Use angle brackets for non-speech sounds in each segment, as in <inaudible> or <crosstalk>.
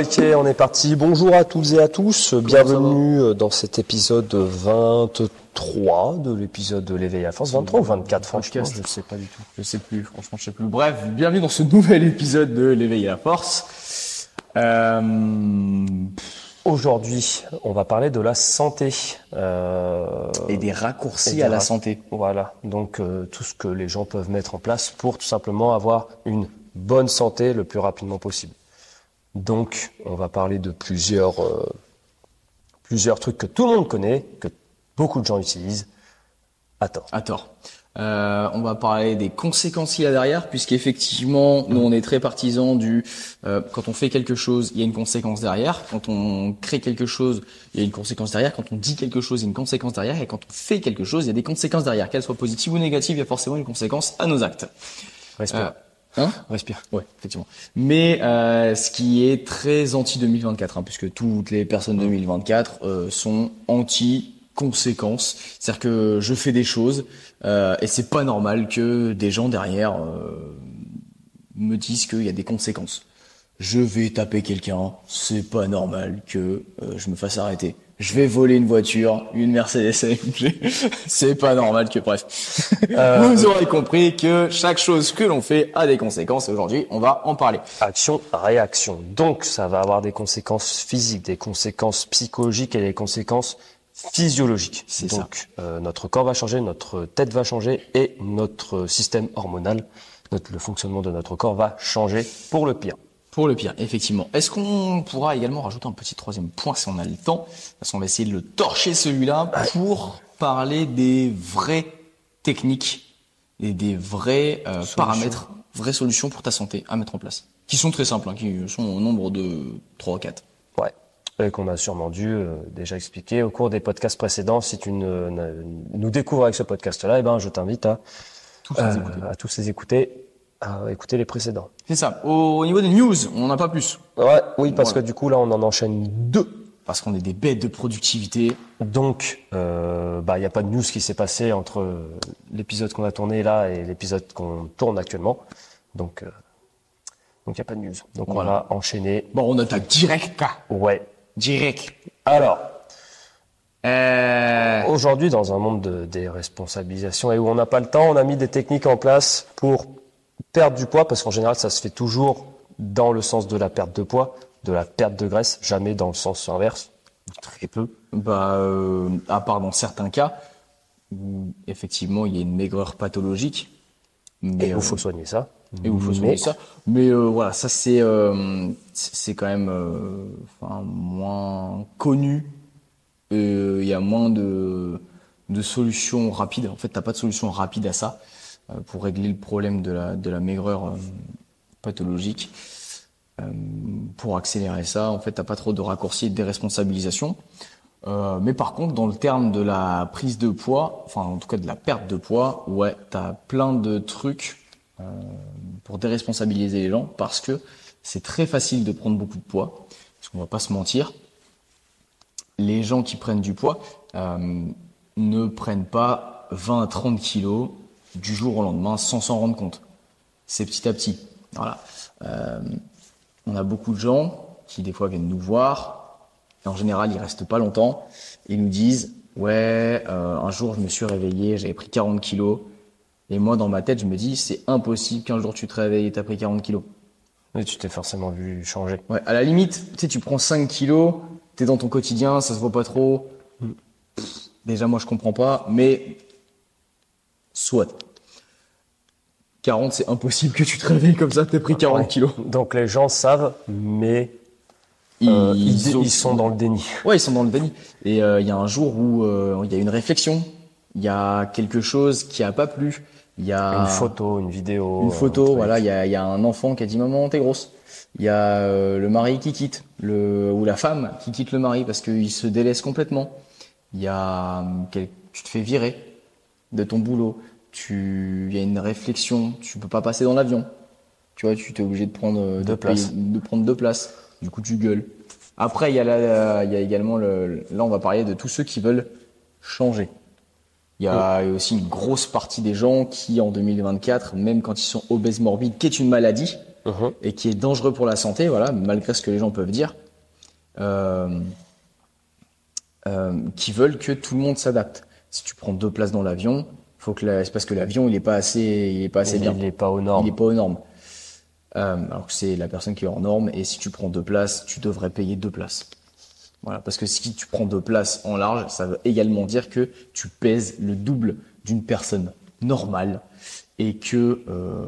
Ok, on est parti. Bonjour à toutes et à tous. Bienvenue euh, dans cet épisode 23 de l'épisode de l'éveil à force. 23 ou 24, franchement, je sais pas du tout. Je sais plus, franchement, je sais plus. Bref, bienvenue dans ce nouvel épisode de l'éveil à la force. Euh, Aujourd'hui, on va parler de la santé. Euh, et des raccourcis et des à la rac- santé. Voilà, donc euh, tout ce que les gens peuvent mettre en place pour tout simplement avoir une bonne santé le plus rapidement possible. Donc, on va parler de plusieurs, euh, plusieurs trucs que tout le monde connaît, que beaucoup de gens utilisent. à tort. À tort. Euh, on va parler des conséquences qu'il y a derrière, puisqu'effectivement, nous on est très partisans du euh, quand on fait quelque chose, il y a une conséquence derrière. Quand on crée quelque chose, il y a une conséquence derrière. Quand on dit quelque chose, il y a une conséquence derrière. Et quand on fait quelque chose, il y a des conséquences derrière. Qu'elles soient positives ou négatives, il y a forcément une conséquence à nos actes. Respire. Euh, hein Respire. Ouais, effectivement. Mais euh, ce qui est très anti 2024, hein, puisque toutes les personnes 2024 euh, sont anti conséquences. C'est-à-dire que je fais des choses euh, et c'est pas normal que des gens derrière euh, me disent qu'il y a des conséquences. Je vais taper quelqu'un, c'est pas normal que euh, je me fasse arrêter. Je vais voler une voiture, une Mercedes AMG, <laughs> c'est pas normal que bref. Euh, <laughs> Vous aurez compris que chaque chose que l'on fait a des conséquences et aujourd'hui on va en parler. Action, réaction. Donc, ça va avoir des conséquences physiques, des conséquences psychologiques et des conséquences physiologiques. C'est ça. Donc, euh, notre corps va changer, notre tête va changer et notre système hormonal, notre, le fonctionnement de notre corps va changer pour le pire. Pour le pire, effectivement. Est-ce qu'on pourra également rajouter un petit troisième point si on a le temps? Parce qu'on va essayer de le torcher celui-là pour parler des vraies techniques et des vrais euh, paramètres, vraies solutions pour ta santé à mettre en place. Qui sont très simples, hein, qui sont au nombre de 3 ou 4. Ouais. Et qu'on a sûrement dû euh, déjà expliquer au cours des podcasts précédents. Si tu ne, ne- nous découvres avec ce podcast-là, eh ben, je t'invite à, Tous euh, écouter. à tous les écouter, à écouter les précédents. C'est ça. Au, au niveau des news, on n'en a pas plus. Ouais, oui, parce Voilà. que du coup, là, on en enchaîne deux. Parce qu'on est des bêtes de productivité. Donc, euh, bah, il n'y a pas de news qui s'est passé entre l'épisode qu'on a tourné là et l'épisode qu'on tourne actuellement. Donc, euh, donc il n'y a pas de news. Donc, on Voilà. va enchaîner. Bon, on attaque direct, quoi. Ouais. Direct. Alors, Euh... aujourd'hui, dans un monde de déresponsabilisation et où on n'a pas le temps, on a mis des techniques en place pour perdre du poids, parce qu'en général, ça se fait toujours dans le sens de la perte de poids, de la perte de graisse, jamais dans le sens inverse. Très peu. Bah, euh, à part dans certains cas où effectivement il y a une maigreur pathologique, mais Et euh, il faut soigner ça. et où il faut Mais- soigner ça. Mais euh, voilà, ça c'est euh, c'est quand même euh, enfin, moins connu. Euh, Il y a moins de de solutions rapides. En fait, t'as pas de solution rapide à ça pour régler le problème de la de la maigreur euh, pathologique. Euh, pour accélérer ça, en fait, t'as pas trop de raccourcis et de déresponsabilisation. Euh, mais par contre, dans le terme de la prise de poids, enfin en tout cas de la perte de poids, ouais, t'as plein de trucs euh, pour déresponsabiliser les gens parce que c'est très facile de prendre beaucoup de poids. Parce qu'on va pas se mentir, les gens qui prennent du poids euh, ne prennent pas 20 à 30 kilos du jour au lendemain sans s'en rendre compte. C'est petit à petit. Voilà. Euh, on a beaucoup de gens qui des fois viennent nous voir et en général ils restent pas longtemps. Ils nous disent ouais euh, un jour je me suis réveillé j'avais pris 40 kilos et moi dans ma tête je me dis c'est impossible qu'un jour tu te réveilles et t'as pris 40 kilos. Et tu t'es forcément vu changer. Ouais, à la limite, tu sais, tu prends 5 kilos, t'es dans ton quotidien, ça se voit pas trop. Pff, Déjà, moi, je comprends pas, mais soit. 40, c'est impossible que tu te réveilles comme ça, t'aies pris 40 Ouais. kilos. Donc les gens savent, mais Ils, euh, ils, ont- ils sont dans le déni. Ouais, ils sont dans le déni. Et euh, il y a un jour où euh, il y a une réflexion, il y a quelque chose qui a pas plu, il y a Une photo, une vidéo. Une un photo, voilà, il y a, y a un enfant qui a dit maman t'es grosse. Il y a le mari qui quitte, le ou la femme qui quitte le mari parce qu'il se délaisse complètement. Il y a tu te fais virer de ton boulot. Tu, il y a une réflexion. Tu peux pas passer dans l'avion. Tu vois, tu t'es obligé de prendre euh, Deux places. de prendre deux places. Du coup, tu gueules. Après, il y a la- il y a également le, là, on va parler de tous ceux qui veulent changer. Il y a aussi une grosse partie des gens qui, en 2024, même quand ils sont obèses morbides, qui est une maladie, Mhm. et qui est dangereux pour la santé, voilà, malgré ce que les gens peuvent dire, euh, euh, qui veulent que tout le monde s'adapte. Si tu prends deux places dans l'avion, faut que la- c'est parce que l'avion il est pas assez, il est pas assez bien. Il n'est pas aux normes. Il n'est pas aux normes. Euh, alors que c'est la personne qui est en norme, et si tu prends deux places, tu devrais payer deux places. Voilà, parce que si tu prends deux places en large, ça veut également dire que tu pèses le double d'une personne normale et que euh,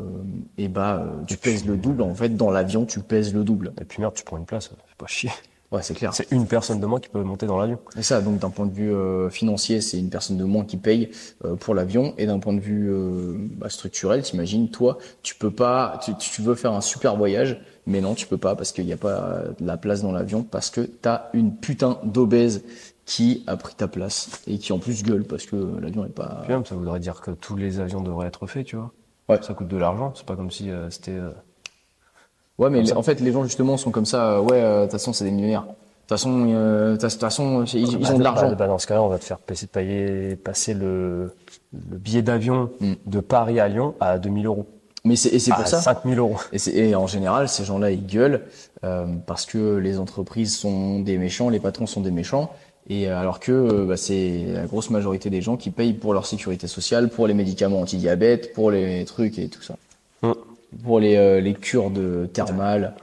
et bah euh, tu pèses le double en fait dans l'avion tu pèses le double. Et puis merde, tu prends une place, c'est pas chier. Ouais, c'est clair. C'est une personne de moins qui peut monter dans l'avion. Et ça, donc d'un point de vue euh, financier, c'est une personne de moins qui paye euh, pour l'avion. Et d'un point de vue euh, bah, structurel, t'imagines, toi, tu peux pas, tu, tu veux faire un super voyage, mais non, tu peux pas parce qu'il n'y a pas de la place dans l'avion parce que t'as une putain d'obèse qui a pris ta place et qui en plus gueule parce que l'avion est pas. Puis même, ça voudrait dire que tous les avions devraient être faits, tu vois. Ouais. Ça coûte de l'argent. C'est pas comme si euh, c'était. Ouais, mais en fait, les gens justement sont comme ça. euh, ouais, euh, de toute façon, c'est des millionnaires. De toute façon, euh, façon, ils, ils bah, ont de l'argent. bah, bah, dans ce cas-là, on va te faire passer, payer, passer le, le billet d'avion Mm. de Paris à Lyon à 2000 euros. Mais c'est et c'est à pour ça. 5000 euros. Et, et en général, ces gens-là, ils gueulent euh, parce que les entreprises sont des méchants, les patrons sont des méchants. Et alors que euh, bah, c'est la grosse majorité des gens qui payent pour leur sécurité sociale, pour les médicaments anti-diabète, pour les trucs et tout ça, Mm. Pour les, euh, les cures de thermales.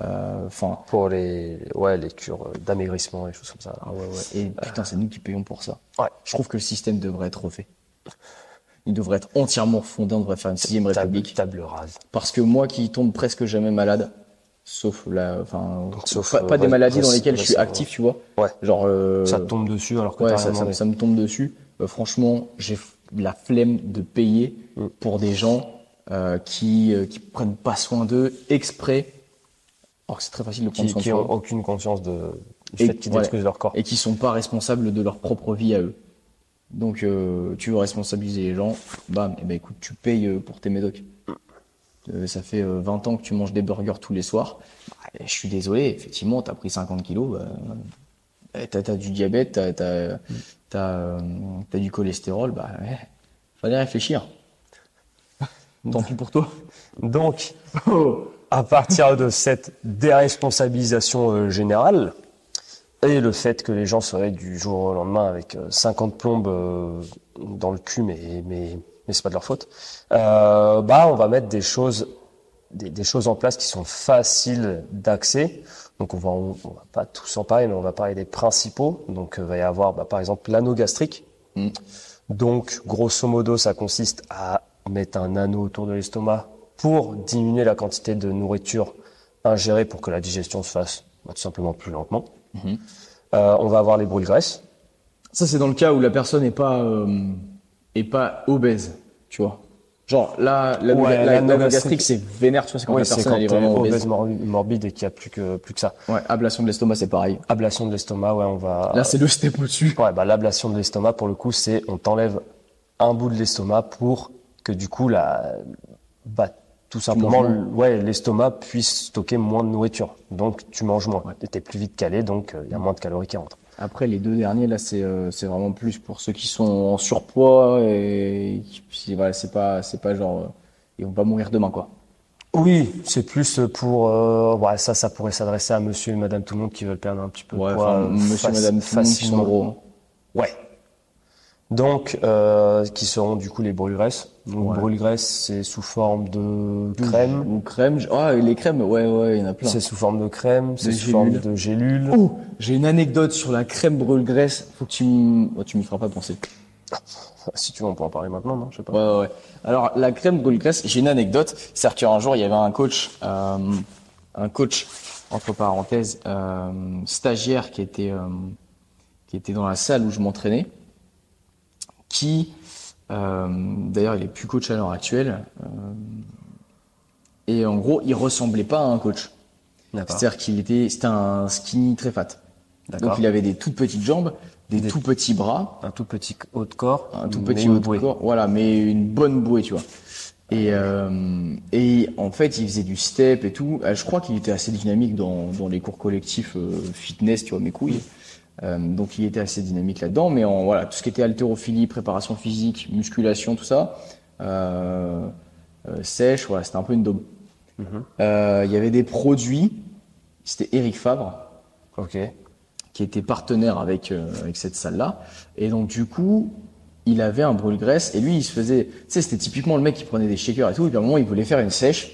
euh, Enfin, Pour les, ouais, les cures d'amaigrissement et choses comme ça. ah ouais, ouais. Et putain, c'est nous qui payons pour ça. Ouais. Je trouve que le système devrait être refait. Il devrait être entièrement refondé. On devrait faire une sixième Table, république. table rase. Parce que moi qui tombe presque jamais malade, sauf la, enfin, Sauf, pas, euh, pas des maladies dans lesquelles je suis actif, tu vois. Ouais. Genre, euh, Ça te tombe dessus alors que ouais, ça, ça- ça me tombe dessus. Euh, franchement, j'ai la flemme de payer Mm. pour des gens euh, qui euh, qui prennent pas soin d'eux exprès. Alors que c'est très facile de prendre qui, soin de qui soi. ont aucune conscience de, du Et- fait qu'ils ouais. détruisent leur corps. et qui sont pas responsables de leur propre vie à eux. Donc, euh, tu veux responsabiliser les gens, bam, eh ben écoute, tu payes euh, pour tes médocs. Euh, ça fait euh, 20 ans que tu manges des burgers tous les soirs. Bah, je suis désolé, effectivement, t'as pris 50 kilos, bah, euh, t'as, t'as du diabète, t'as, euh, t'as du cholestérol, bah, ouais, fallait réfléchir. Tant pis pour toi. Donc, <laughs> à partir de cette déresponsabilisation euh, générale et le fait que les gens seraient du jour au lendemain avec euh, 50 plombes euh, dans le cul, mais mais mais c'est pas de leur faute. euh, bah, on va mettre des choses des, des choses en place qui sont faciles d'accès. Donc on va on, on va pas tous en parler, mais on va parler des principaux. Donc il va y avoir bah, par exemple l'anneau gastrique. Mm. Donc grosso modo, ça consiste à mettre un anneau autour de l'estomac pour diminuer la quantité de nourriture ingérée pour que la digestion se fasse bah, tout simplement plus lentement. Mhm. Euh, on va avoir les brûles-graisses. Ça, c'est dans le cas où la personne n'est pas, euh, est pas obèse, tu vois. Genre, là, la, Ouais, la, la, la gastrique, gastrique, c'est vénère, tu vois, c'est quand Oui, la personne quand elle est vraiment obèse obèse. mor- morbide et qu'il n'y a plus que, plus que ça. Ouais, ablation de l'estomac, c'est pareil. Ablation de l'estomac, ouais, on va. Là, c'est le step au-dessus. Ouais, bah, l'ablation de l'estomac, pour le coup, c'est on t'enlève un bout de l'estomac pour que du coup, la, bah, tout simplement, ouais, l'estomac puisse stocker moins de nourriture. Donc, tu manges moins. Et t'es plus vite calé, donc il y a moins de calories qui rentrent. Après, les deux derniers, là, c'est euh, c'est vraiment plus pour ceux qui sont en surpoids et qui, puis, voilà, c'est pas, c'est pas genre, euh, ils vont pas mourir demain, quoi. Oui, c'est plus pour, euh, ouais, ça, ça pourrait s'adresser à monsieur et madame tout le monde qui veulent perdre un petit peu Ouais, de poids. enfin, euh, monsieur, faci- madame, qui sont facilement. gros. hein. Ouais. Donc, euh, qui seront du coup les brûles-graisses. Donc, Ouais. c'est sous forme de crème. Ou crème. Ah, les crèmes, ouais, ouais, il y en a plein. C'est sous forme de crème, c'est sous forme de gélules. Oh, j'ai une anecdote sur la crème brûle-graisse. Faut que tu me, oh, tu m'y feras pas penser. <laughs> Si tu veux, on peut en parler maintenant, non Je sais pas. Ouais, ouais, ouais. Alors, la crème brûle-graisse, j'ai une anecdote. C'est-à-dire qu'un jour, il y avait un coach, euh, un coach, entre parenthèses, euh, stagiaire qui était, euh, qui était dans la salle où je m'entraînais, qui, euh, d'ailleurs, il est plus coach à l'heure actuelle. euh, et en gros, il ressemblait pas à un coach. C'est-à-dire qu'il était, c'était un skinny très fat. Donc, il avait des toutes petites jambes, des, Des- tout petits bras, Un tout petit haut de corps. un tout petit haut de bouée. corps, voilà, mais une bonne bouée, tu vois. Et, euh, et en fait, il faisait du step et tout. Euh, Je crois qu'il était assez dynamique dans, dans les cours collectifs euh, fitness, tu vois, mes couilles. Euh, donc, il était assez dynamique là-dedans. Mais en voilà, tout ce qui était haltérophilie, préparation physique, musculation, tout ça, euh, euh, sèche, voilà, c'était un peu une daube. Euh, Il y avait des produits. C'était Eric Favre Ok. qui était partenaire avec euh, avec cette salle-là. Et donc du coup, il avait un brûle-graisse et lui, il se faisait. Tu sais, c'était typiquement le mec qui prenait des shakers et tout. Et puis à un moment, il voulait faire une sèche.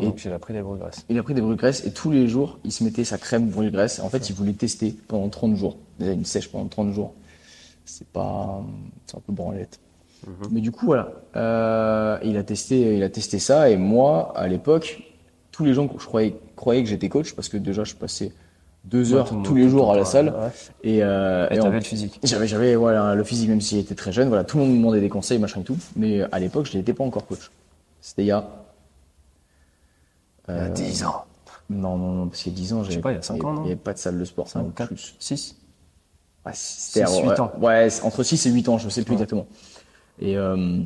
Et puis il a pris des brûles-graisses. Il a pris des brûle-graisse et tous les jours, il se mettait sa crème brûle-graisse. En fait, il voulait tester pendant 30 jours. Déjà une sèche pendant 30 jours. C'est pas, c'est un peu branlette. Mais du coup, voilà. Euh, il a testé, il a testé ça. Et moi, à l'époque, tous les gens je croyais, croyaient que j'étais coach parce que déjà, je passais deux heures tous les jours à la salle. ouais. Et, euh, Et t'avais le physique. j'avais, j'avais, voilà, le physique, même s'il était très jeune. Voilà, tout le monde me demandait des conseils, machin et tout. Mais à l'époque, je n'étais pas encore coach. C'était il y a, Il y a 10 ans. non, non, non, parce qu'il y a 10 ans, j'avais pas, il y a cinq ans, Il n'y avait pas de salle de sport, ça, ou 4, plus. 6 Ouais, c'était Six, ouais, huit ans. Ouais, entre 6 et 8 ans, je sais plus exactement. Et, euh,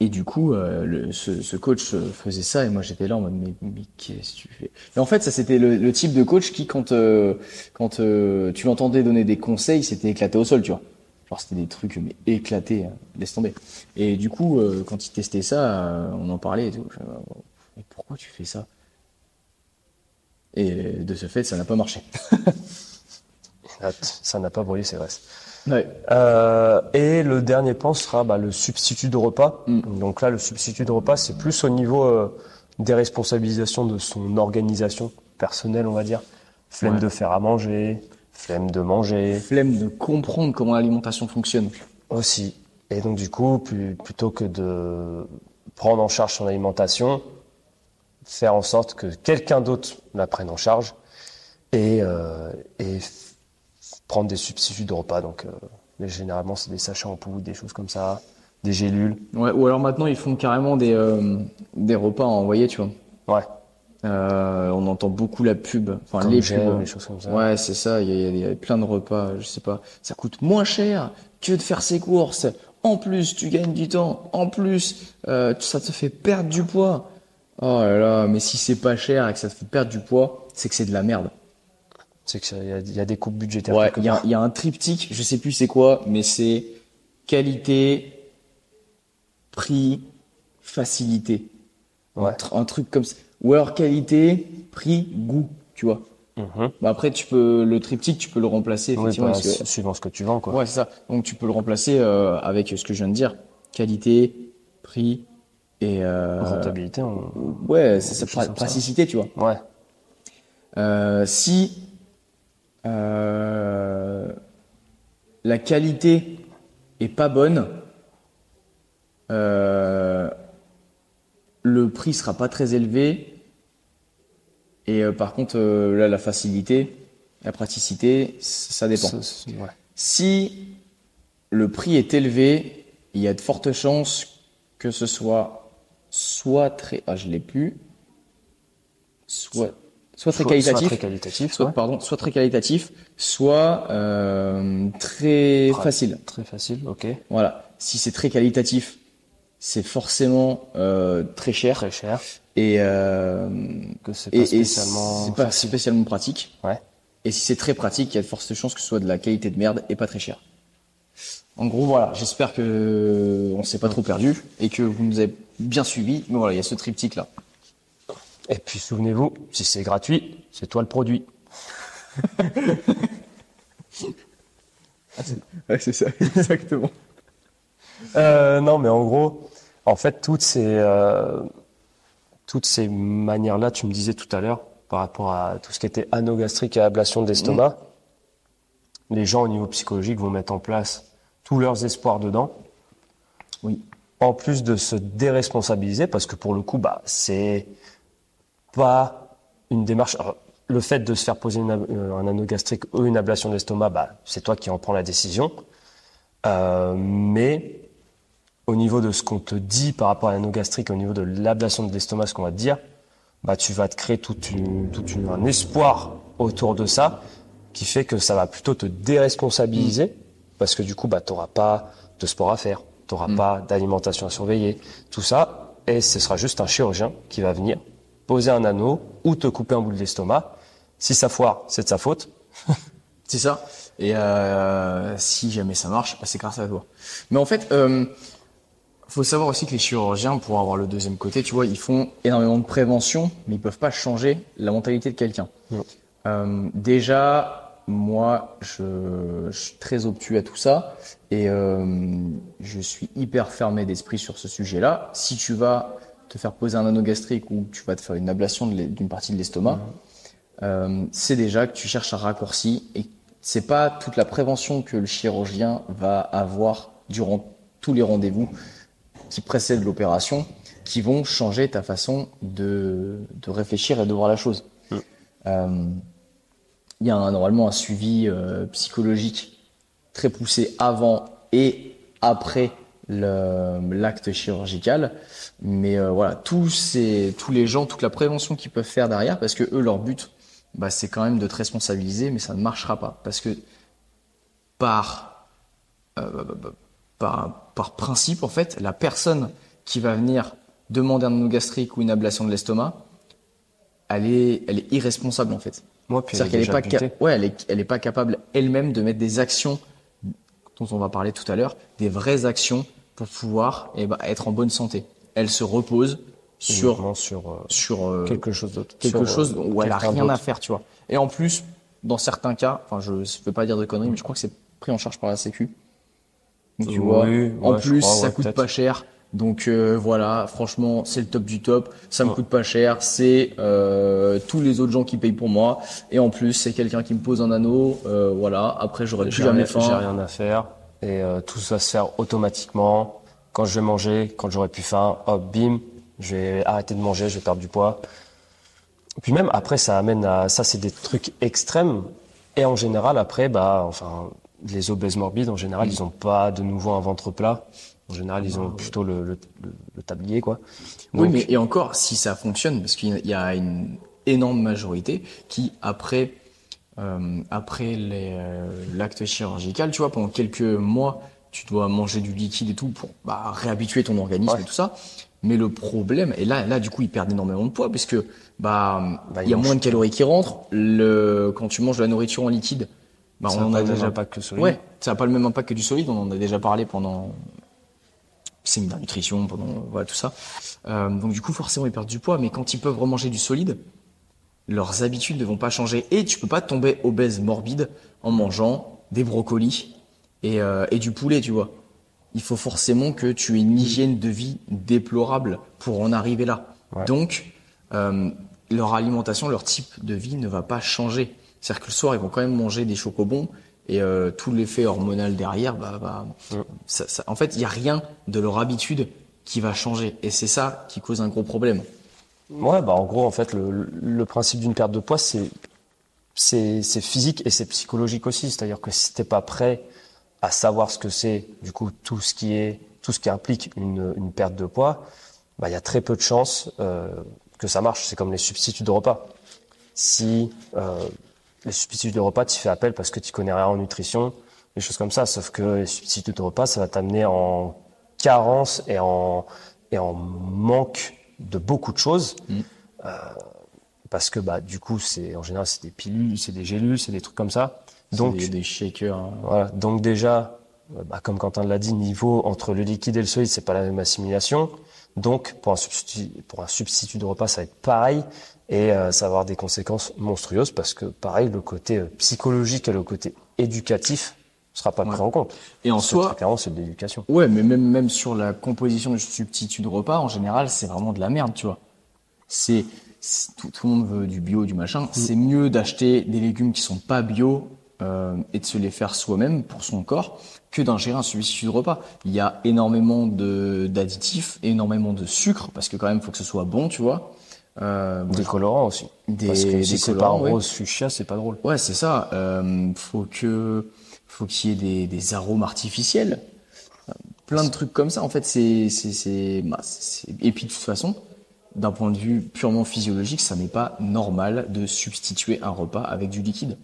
et du coup, euh, le, ce, ce coach euh, faisait ça et moi j'étais là en mode mais, mais qu'est-ce que tu fais? Et en fait, ça c'était le, le type de coach qui, quand, euh, quand euh, tu l'entendais donner des conseils, c'était éclaté au sol, tu vois. Genre c'était des trucs mais éclatés, hein, laisse tomber. Et du coup, euh, quand il testait ça, euh, on en parlait et tout. Je, euh, mais pourquoi tu fais ça? Et de ce fait, ça n'a pas marché. <laughs> Ça n'a pas brûlé ses graisses. Ouais. Euh, et le dernier plan sera bah, le substitut de repas. Mm. Donc là, le substitut de repas, c'est plus au niveau euh, des responsabilisations de son organisation personnelle, on va dire. Flemme Ouais. de faire à manger, flemme de manger flemme de comprendre comment l'alimentation fonctionne. aussi. Et donc du coup, plus- plutôt que de prendre en charge son alimentation, faire en sorte que quelqu'un d'autre la prenne en charge et, euh, et prendre des substituts de repas. Donc euh, mais généralement, c'est des sachets en poudre, des choses comme ça, des gélules. Ouais, ou alors maintenant ils font carrément des, euh, des repas à envoyer, tu vois. Ouais. On entend beaucoup la pub, enfin les pubs. les choses comme ça. Ouais, c'est ça. Il y, a, il y a plein de repas, je sais pas. Ça coûte moins cher que de faire ses courses. En plus, tu gagnes du temps. En plus, ça te fait perdre du poids. Oh là là, mais si c'est pas cher et que ça te fait perdre du poids, c'est que c'est de la merde. C'est que ça- il y, a- y a des coupes budgétaires. Ouais, il y, a- y un triptyque, je sais plus c'est quoi, mais c'est qualité, prix, facilité. Un Ouais. Un, truc comme ça. Ou alors qualité, prix, goût, tu vois. Mhm. Bah après, tu peux le triptyque, tu peux le remplacer effectivement. bah, parce que- suivant ce que tu vends, quoi. Ouais, c'est ça. Donc tu peux le remplacer euh, avec ce que je viens de dire qualité, prix et euh, Rentabilité, on- ouais, c'est choses pra- ça. praticité, tu vois. ouais. Euh, si euh, la qualité est pas bonne, le prix sera pas très élevé. Et par contre, là, la facilité, la praticité, ça dépend. Ça, c'est- ouais. Si le prix est élevé, il y a de fortes chances que ce soit soit très, ah je l'ai plus, soit soit très Soit- qualitatif, Soit très qualitatif, soit ouais. pardon, soit très qualitatif, soit euh, très facile. Très facile, ok. Voilà. Si c'est très qualitatif, c'est forcément euh, très cher Très cher. et euh, Que c'est et, pas spécialement. c'est pas spécialement pratique. Ouais. Et si c'est très pratique, il y a de fortes chances que ce soit de la qualité de merde et pas très cher. En gros, voilà, j'espère que on s'est pas trop perdu et que vous nous avez bien suivis. Mais voilà, il y a ce triptyque là. Et puis souvenez-vous, si c'est gratuit, c'est toi le produit. <laughs> Ouais, c'est ça, <laughs> exactement. Euh, non, mais en gros, en fait, toutes ces, euh, toutes ces manières-là, tu me disais tout à l'heure, par rapport à tout ce qui était anogastrique et ablation d'estomac, les gens au niveau psychologique vont mettre en place tous leurs espoirs dedans. En plus de se déresponsabiliser, parce que pour le coup, bah, c'est pas une démarche. le fait de se faire poser euh, un anneau gastrique ou une ablation d'estomac, bah, c'est toi qui en prends la décision. Euh, mais au niveau de ce qu'on te dit par rapport à l'anneau gastrique, au niveau de l'ablation de l'estomac, ce qu'on va te dire, bah, tu vas te créer une- un espoir autour de ça qui fait que ça va plutôt te déresponsabiliser parce que du coup, bah, tu n'auras pas de sport à faire, tu n'auras pas d'alimentation à surveiller, tout ça, et ce sera juste un chirurgien qui va venir poser un anneau ou te couper un bout de l'estomac. Si ça foire, c'est de sa faute. <laughs> C'est ça. Et euh, si jamais ça marche, bah, c'est grâce à toi. Mais en fait, euh, faut savoir aussi que les chirurgiens, pour avoir le deuxième côté, tu vois, ils font énormément de prévention, mais ils peuvent pas changer la mentalité de quelqu'un. Euh, déjà, moi, je, je suis très obtus à tout ça et euh, je suis hyper fermé d'esprit sur ce sujet-là. Si tu vas te faire poser un anneau gastrique ou tu vas te faire une ablation d'une partie de l'estomac, euh, c'est déjà que tu cherches un raccourci et c'est pas toute la prévention que le chirurgien va avoir durant tous les rendez-vous qui précèdent l'opération qui vont changer ta façon de, de réfléchir et de voir la chose. Euh, Il y a normalement un suivi euh, psychologique très poussé avant et après l'acte chirurgical. Mais euh, voilà, tous, les gens, toute la prévention qu'ils peuvent faire derrière, parce que eux, leur but, bah, c'est quand même de te responsabiliser, mais ça ne marchera pas. Parce que par, euh, par, par principe, en fait, la personne qui va venir demander un anneau gastrique ou une ablation de l'estomac, elle est, elle est irresponsable, en fait. Moi, puis C'est-à-dire qu'elle est déjà pas, ouais, elle est, elle est pas capable elle-même de mettre des actions dont on va parler tout à l'heure, des vraies actions pour pouvoir eh ben, être en bonne santé. Elle se repose sur sur euh, sur euh, quelque chose d'autre. quelque Sur, chose euh, où elle a rien à faire, tu vois. Et en plus, dans certains cas, enfin, je ne veux pas dire de conneries, mais je crois que c'est pris en charge par la Sécu. Donc, tu Oui, vois, en plus, crois, ça ouais, coûte pas cher. Donc euh, voilà, franchement, c'est le top du top. Ça me Ouais. coûte pas cher. C'est euh, tous les autres gens qui payent pour moi. Et en plus, c'est quelqu'un qui me pose un anneau. euh, voilà. Après, j'aurais plus jamais rien, j'ai faim. rien à faire et euh, tout ça se faire automatiquement. Quand je vais manger, quand j'aurai plus faim, hop, bim, je vais arrêter de manger, je vais perdre du poids. Puis même après, ça amène à ça, c'est des trucs extrêmes. Et en général, après, bah, enfin, les obèses morbides, en général, ils ont pas de nouveau un ventre plat. En général, ils ont plutôt le, le, le- le tablier, quoi. Oui, mais et encore, si ça fonctionne, parce qu'il y a- une énorme majorité qui, après, euh, après euh, l'acte chirurgical, tu vois, pendant quelques mois, tu dois manger du liquide et tout pour bah, réhabituer ton organisme Ouais. et tout ça. Mais le problème, et là, là, du coup, ils perdent énormément de poids, parce que bah, Bah, il y a moins de calories qui rentrent. Le, quand tu manges de la nouriture en liquide, bah, ça on en a pas déjà impact que solide. Ouais, ça n'a pas le même impact que du solide. On en a déjà parlé pendant séminaire nutrition, pendant voilà tout ça. Euh, donc du coup, forcément, ils perdent du poids. Mais quand ils peuvent remanger du solide, leurs habitudes ne vont pas changer. Et tu peux pas tomber obèse morbide en mangeant des brocolis et, euh, et du poulet, tu vois. Il faut forcément que tu aies une hygiène de vie déplorable pour en arriver là. Ouais. Donc, euh, leur alimentation, leur type de vie ne va pas changer. C'est-à-dire que le soir, ils vont quand même manger des chocobons et euh, tout l'effet hormonal derrière, bah, bah, ça, ça- en fait, il n'y a rien de leur habitude qui va changer. Et c'est ça qui cause un gros problème. Ouais, bah en gros, en fait, le, le principe d'une perte de poids, c'est c'est c'est physique et c'est psychologique aussi. C'est-à-dire que si t'es pas prêt à savoir ce que c'est, du coup, tout ce qui est tout ce qui implique une, une perte de poids, bah il y a très peu de chances euh, que ça marche. C'est comme les substituts de repas. Si euh, les substituts de repas, tu fais appel parce que tu connais rien en nutrition, des choses comme ça. Sauf que les substituts de repas, ça va t'amener en carence et en et en manque de beaucoup de choses. Euh, parce que bah du coup c'est en général c'est des pilules, c'est des gélules, c'est des trucs comme ça. Donc des shakers. hein. voilà, donc déjà euh, bah, comme Quentin l'a dit, niveau entre le liquide et le solide, c'est pas la même assimilation. Donc pour un substitut pour un substitut de repas, ça va être pareil et euh, ça va avoir des conséquences monstrueuses parce que pareil le côté euh, psychologique et le côté éducatif sera pas Ouais. pris en compte. Et en soi, clairement c'est de l'éducation. Ouais, mais même, même sur la composition du substitut de repas, en général, c'est vraiment de la merde, tu vois. C'est, tout, tout le monde veut du bio, du machin. C'est mieux d'acheter des légumes qui sont pas bio euh, et de se les faire soi-même pour son corps que d'ingérer un substitut de repas. Il y a énormément de d'additifs, énormément de sucre parce que quand même, faut que ce soit bon, tu vois. Euh, Des colorants aussi. Des- parce que si c'est pas rose fuchsia, c'est pas drôle. Ouais, c'est ça. Euh, faut que, faut qu'il y ait des, des arômes artificiels, plein de trucs comme ça. En fait, c'est, c'est, c'est, bah, c'est- et puis de toute façon, d'un point de vue purement physiologique, ça n'est pas normal de substituer un repas avec du liquide.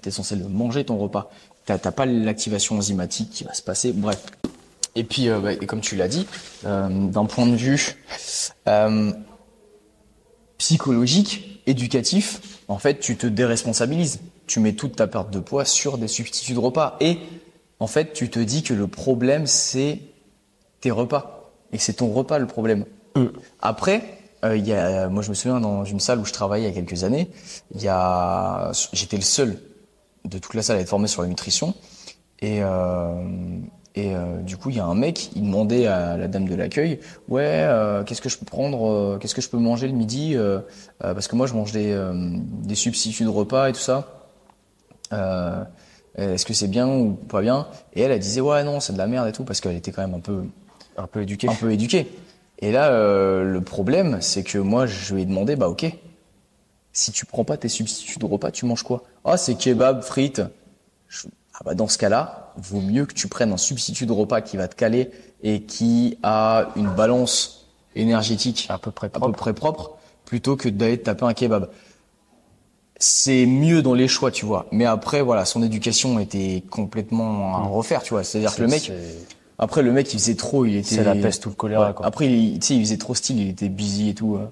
T'es censé le manger ton repas. T'as, t'as pas l'activation enzymatique qui va se passer. Bref. Et puis, euh, bah, et comme tu l'as dit, d'un point de vue psychologique, éducatif, en fait, tu te déresponsabilises. Tu mets toute ta perte de poids sur des substituts de repas. Et en fait, tu te dis que le problème, c'est tes repas et que c'est ton repas le problème. Mm. Après, euh, il y a, moi je me souviens dans une salle où je travaillais il y a quelques années, il y a, j'étais le seul de toute la salle à être formé sur la nutrition et euh, et euh, du coup il y a un mec, il demandait à la dame de l'accueil, ouais, euh, qu'est-ce que je peux prendre, euh, qu'est-ce que je peux manger le midi, euh, euh, parce que moi je mange des euh, des substituts de repas et tout ça. Euh, est-ce que c'est bien ou pas bien? Et elle, elle disait ouais non c'est de la merde et tout parce qu'elle était quand même un peu Un peu éduqué. un peu éduquée. Et là, euh, le problème, c'est que moi, je lui ai demandé, bah ok, si tu prends pas tes substituts de repas, tu manges quoi Ah, c'est kebab, frites. Je- Ah bah dans ce cas-là, vaut mieux que tu prennes un substitut de repas qui va te caler et qui a une balance énergétique À peu près à peu propre. près propre, plutôt que d'aller te taper un kebab. C'est mieux dans les choix, tu vois. Mais après, voilà, son éducation était complètement à refaire, tu vois. C'est-à-dire que le mec, après, le mec, il faisait trop, il était. C'est la peste ou le choléra, Ouais. quoi. Après, il, tu sais, il faisait trop style, il était busy et tout. euh.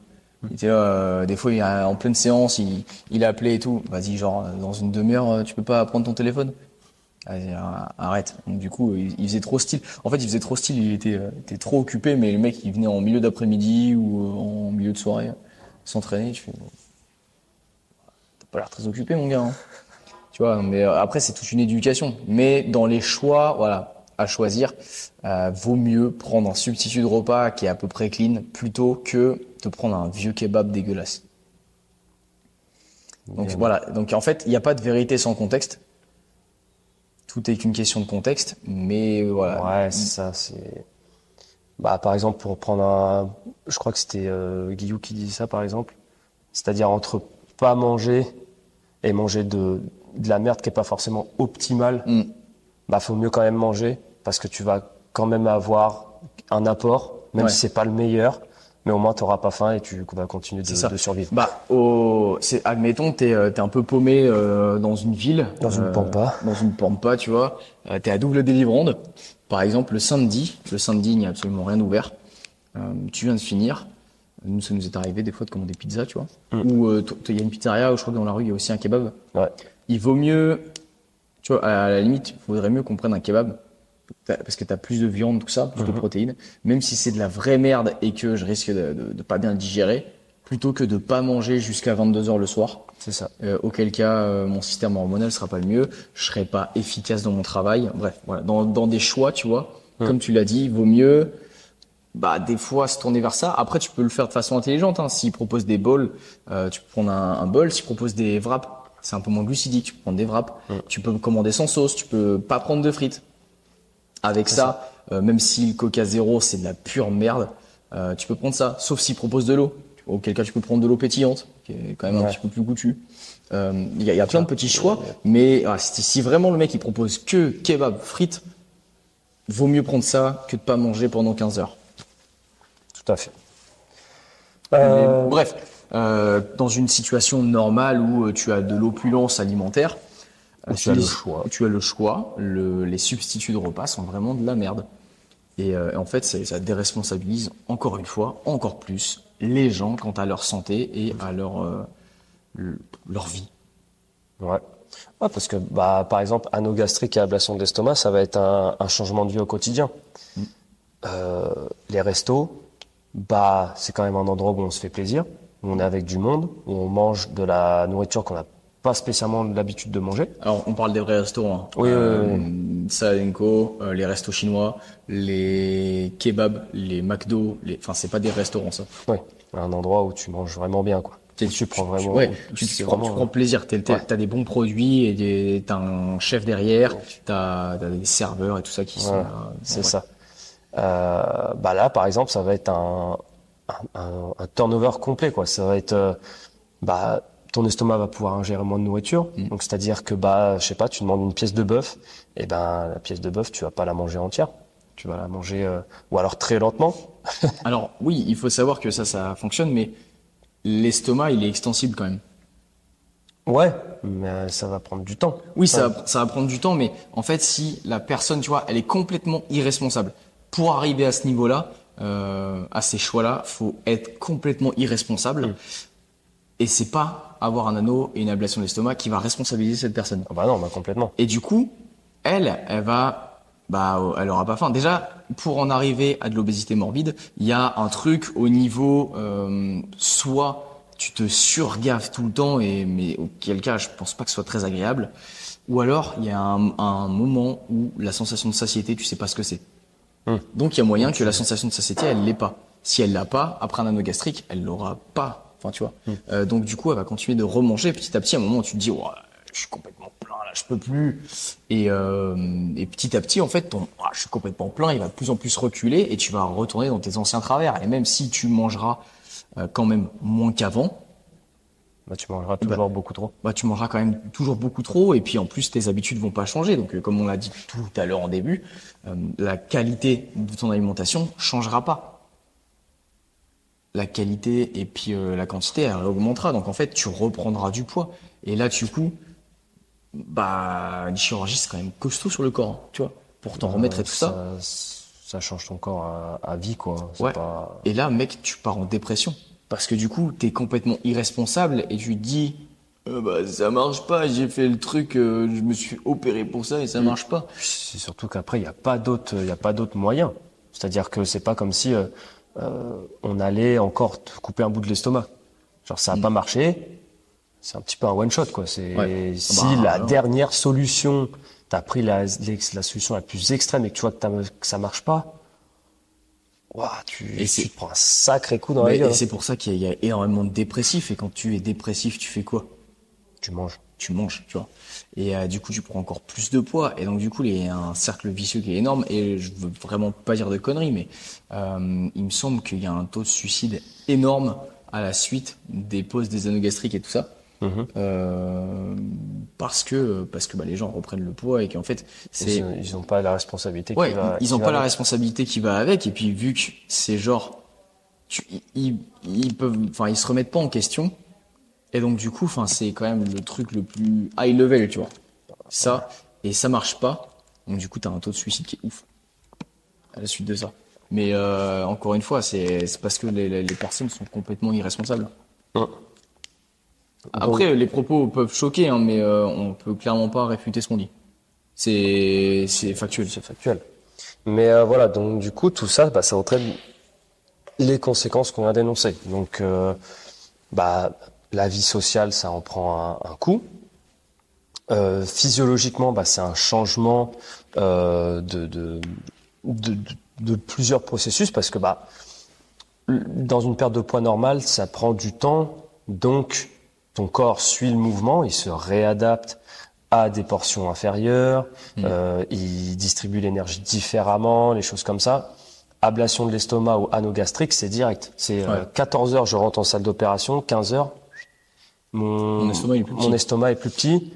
Il était là, euh, des fois, il, en pleine séance, il, il appelait et tout. Vas-y, genre, dans une demi-heure, euh, tu peux pas prendre ton téléphone arrête. Donc, du coup, il, faisait trop style. En fait, il faisait trop style, il était, euh, était trop occupé, mais le mec, il venait en milieu d'après-midi ou euh, en milieu de soirée s'entraîner. Tu fais, t'as pas l'air très occupé, mon gars. hein. <laughs> Tu vois, mais euh, après, c'est toute une éducation. Mais dans les choix, voilà, à choisir, euh, vaut mieux prendre un substitut de repas qui est à peu près clean plutôt que de prendre un vieux kebab dégueulasse. Donc Bien. voilà, donc en fait, il n'y a pas de vérité sans contexte. Tout est qu'une question de contexte, mais euh, voilà. Ouais, c'est ça, c'est. Bah, par exemple, pour prendre un. Je crois que c'était euh, Guillaume qui disait ça, par exemple. C'est-à-dire entre pas manger et manger de, de la merde qui est pas forcément optimale, Mm. bah, faut mieux quand même manger parce que tu vas quand même avoir un apport, même Ouais. si c'est pas le meilleur, mais au moins tu pas faim et tu vas continuer de, survivre. Bah, c'est, admettons, t'es, euh, t'es un peu paumé euh, dans une ville. Dans une euh, pampa. Dans une pampa, tu vois. Euh, t'es à double délivrande. Par exemple, le samedi, le samedi, il n'y a absolument rien ouvert. Euh, tu viens de finir. Nous, ça nous est arrivé des fois de commander pizza, tu vois. Mm. Ou euh, il y a une pizzeria où je crois que dans la rue, il y a aussi un kebab. Ouais. Il vaut mieux, tu vois, à la limite, il faudrait mieux qu'on prenne un kebab. Parce que tu as plus de viande, tout ça, plus de Mhm. protéines. Même si c'est de la vraie merde et que je risque de, de, de pas bien le digérer, plutôt que de pas manger jusqu'à 22h le soir. C'est ça. Euh, auquel cas, euh, mon système hormonal sera pas le mieux, je serai pas efficace dans mon travail. Bref, voilà, dans, dans des choix, tu vois, comme tu l'as dit, il vaut mieux, bah, des fois se tourner vers ça. Après, tu peux le faire de façon intelligente. Hein. S'il propose des bols, euh, tu peux prendre un, un bol. S'il propose des wraps, c'est un peu moins glucidique. Tu peux prendre des wraps. Tu peux commander sans sauce. Tu peux pas prendre de frites. Avec ça, euh, même si le Coca Zéro c'est de la pure merde, euh, tu peux prendre ça. Sauf s'il propose de l'eau. Auquel cas, tu peux prendre de l'eau pétillante, qui est quand même un petit peu plus goûtu. Euh, Il y, a, il y a plein de petits choix, mais ah, si, si vraiment le mec il propose que kebab, frites, vaut mieux prendre ça que de pas manger pendant 15 heures. Tout à fait. Mais bref, euh, dans une situation normale où tu as de l'opulence alimentaire, tu as le choix. tu as le choix, le- les substituts de repas sont vraiment de la merde. Et euh, en fait, ça, ça déresponsabilise encore une fois, encore plus, les gens quant à leur santé et à leur, euh, le- leur vie. Ouais. Ouais, parce que bah, par exemple, anogastrique et ablation de l'estomac, ça va être un, un changement de vie au quotidien. Euh, les restos, bah, c'est quand même un endroit où on se fait plaisir, où on est avec du monde, où on mange de la nourriture qu'on n'a pas spécialement l'habitude de manger. Alors, on parle des vrais restaurants. Oui, oui, euh, Salenko, euh, les restos chinois, les kebabs, les McDo, les... enfin, c'est pas des restaurants, ça. Ouais. Un endroit où tu manges vraiment bien, quoi. Tu prends vraiment. Ouais, tu, tu prends, tu vraiment- prends plaisir. T'as, Ouais. des bons produits et des- t'as un chef derrière, t'as, t'as des serveurs et tout ça qui sont Voilà, là. c'est Ouais. ça. Euh, bah là, par exemple, ça va être un, un, un- un turnover complet, quoi. Ça va être, euh, bah, ton estomac va pouvoir ingérer moins de nourriture. Mm. Donc, c'est-à-dire que, bah, je sais pas, tu demandes une pièce de bœuf, et ben, la pièce de bœuf, tu vas pas la manger entière. Tu vas la manger, euh, ou alors très lentement. <laughs> Alors oui, il faut savoir que ça, ça fonctionne, mais l'estomac, il est extensible quand même. Ouais, mais ça va prendre du temps. Oui, ça, va- ça va prendre du temps, mais en fait, si la personne, tu vois, elle est complètement irresponsable. Pour arriver à ce niveau-là, euh, à ces choix-là, faut être complètement irresponsable. Et c'est pas avoir un anneau et une ablation de l'estomac qui va responsabiliser cette personne. Ah bah non, bah complètement. Et du coup, elle, elle va bah elle aura pas faim. Déjà, pour en arriver à de l'obésité morbide, il y a un truc au niveau euh, soit tu te surgaves tout le temps et mais auquel cas je pense pas que ce soit très agréable, ou alors il y a un, un moment où la sensation de satiété tu sais pas ce que c'est. Hum. Donc il y a moyen que la sensation de satiété elle l'ait pas. Si elle l'a pas, après un anneau gastrique, elle l'aura pas. Enfin tu vois. Euh, donc du coup elle va continuer de remanger petit à petit. À un moment où tu te dis ouais, je suis complètement plein là, je peux plus. Et, euh, et petit à petit en fait ton ah, je suis complètement plein, il va de plus en plus reculer et tu vas retourner dans tes anciens travers. Et même si tu mangeras euh, quand même moins qu'avant, Bah, tu mangeras toujours beaucoup trop. bah tu mangeras quand même toujours beaucoup trop et puis en plus tes habitudes vont pas changer. Donc euh, comme on l'a dit tout à l'heure en début, euh, la qualité de ton alimentation changera pas. La qualité et puis euh, la quantité elle augmentera. Donc en fait tu reprendras du poids et là du coup bah une chirurgie c'est quand même costaud sur le corps, hein, tu vois, pour t'en remettre et tout ça. Ça change ton corps à, à vie, quoi. Ouais. pas- Et là, mec, tu pars en dépression. Parce que du coup, t'es complètement irresponsable et tu te dis, Euh, bah, ça marche pas, j'ai fait le truc, euh, je me suis opéré pour ça et ça marche pas. C'est surtout qu'après, il n'y a pas d'autres, il y a pas d'autres moyens. C'est-à-dire que c'est pas comme si euh, euh, on allait encore te couper un bout de l'estomac. Genre, ça n'a pas marché. C'est un petit peu un one shot, quoi. C'est Ouais. si Bah, la dernière solution, t'as pris la, solution la plus extrême et que tu vois que, ça marche pas. Ouah, tu, Et tu te prends un sacré coup dans Mais- la gueule. et hein. c'est pour ça qu'il y, y a énormément de dépressifs et quand tu es dépressif, tu fais quoi? Tu manges. tu manges, tu vois. Et euh, du coup, tu prends encore plus de poids. Et donc, du coup, il y a un cercle vicieux qui est énorme. Et je veux vraiment pas dire de conneries, mais euh, il me semble qu'il y a un taux de suicide énorme à la suite des pauses des anneaux gastriques et tout ça. Mhm. Euh, parce que parce que bah, les gens reprennent le poids et qu'en fait c'est Ils, ils ont pas la responsabilité. qui va- ils qui ont va pas la avec. responsabilité qui va avec, et puis vu que c'est genre, tu, ils, ils peuvent, enfin, ils se remettent pas en question, et donc du coup, enfin, c'est quand même le truc le plus high level, tu vois. Ça, et ça marche pas, donc du coup, t'as un taux de suicide qui est ouf à la suite de ça. Mais euh, encore une fois, c'est c'est parce que les, les les personnes sont complètement irresponsables. Ouais. Après, les propos peuvent choquer, hein, mais euh, on peut clairement pas réfuter ce qu'on dit. C'est c'est factuel. c'est factuel. Mais euh, voilà, donc du coup, tout ça, bah, ça entraîne les conséquences qu'on vient d'énoncer. Donc, euh, bah, la vie sociale, ça en prend un, un coup. Euh, physiologiquement, bah, c'est un changement euh, de, de, de, de- de plusieurs processus parce que bah, dans une perte de poids normale, ça prend du temps, donc ton corps suit le mouvement, il se réadapte à des portions inférieures, euh, il distribue l'énergie différemment, les choses comme ça. Ablation de l'estomac ou anneau gastrique, c'est direct. C'est Ouais. 14 heures, je rentre en salle d'opération, 15 heures, mon, Mon estomac est plus mon petit. estomac est plus petit.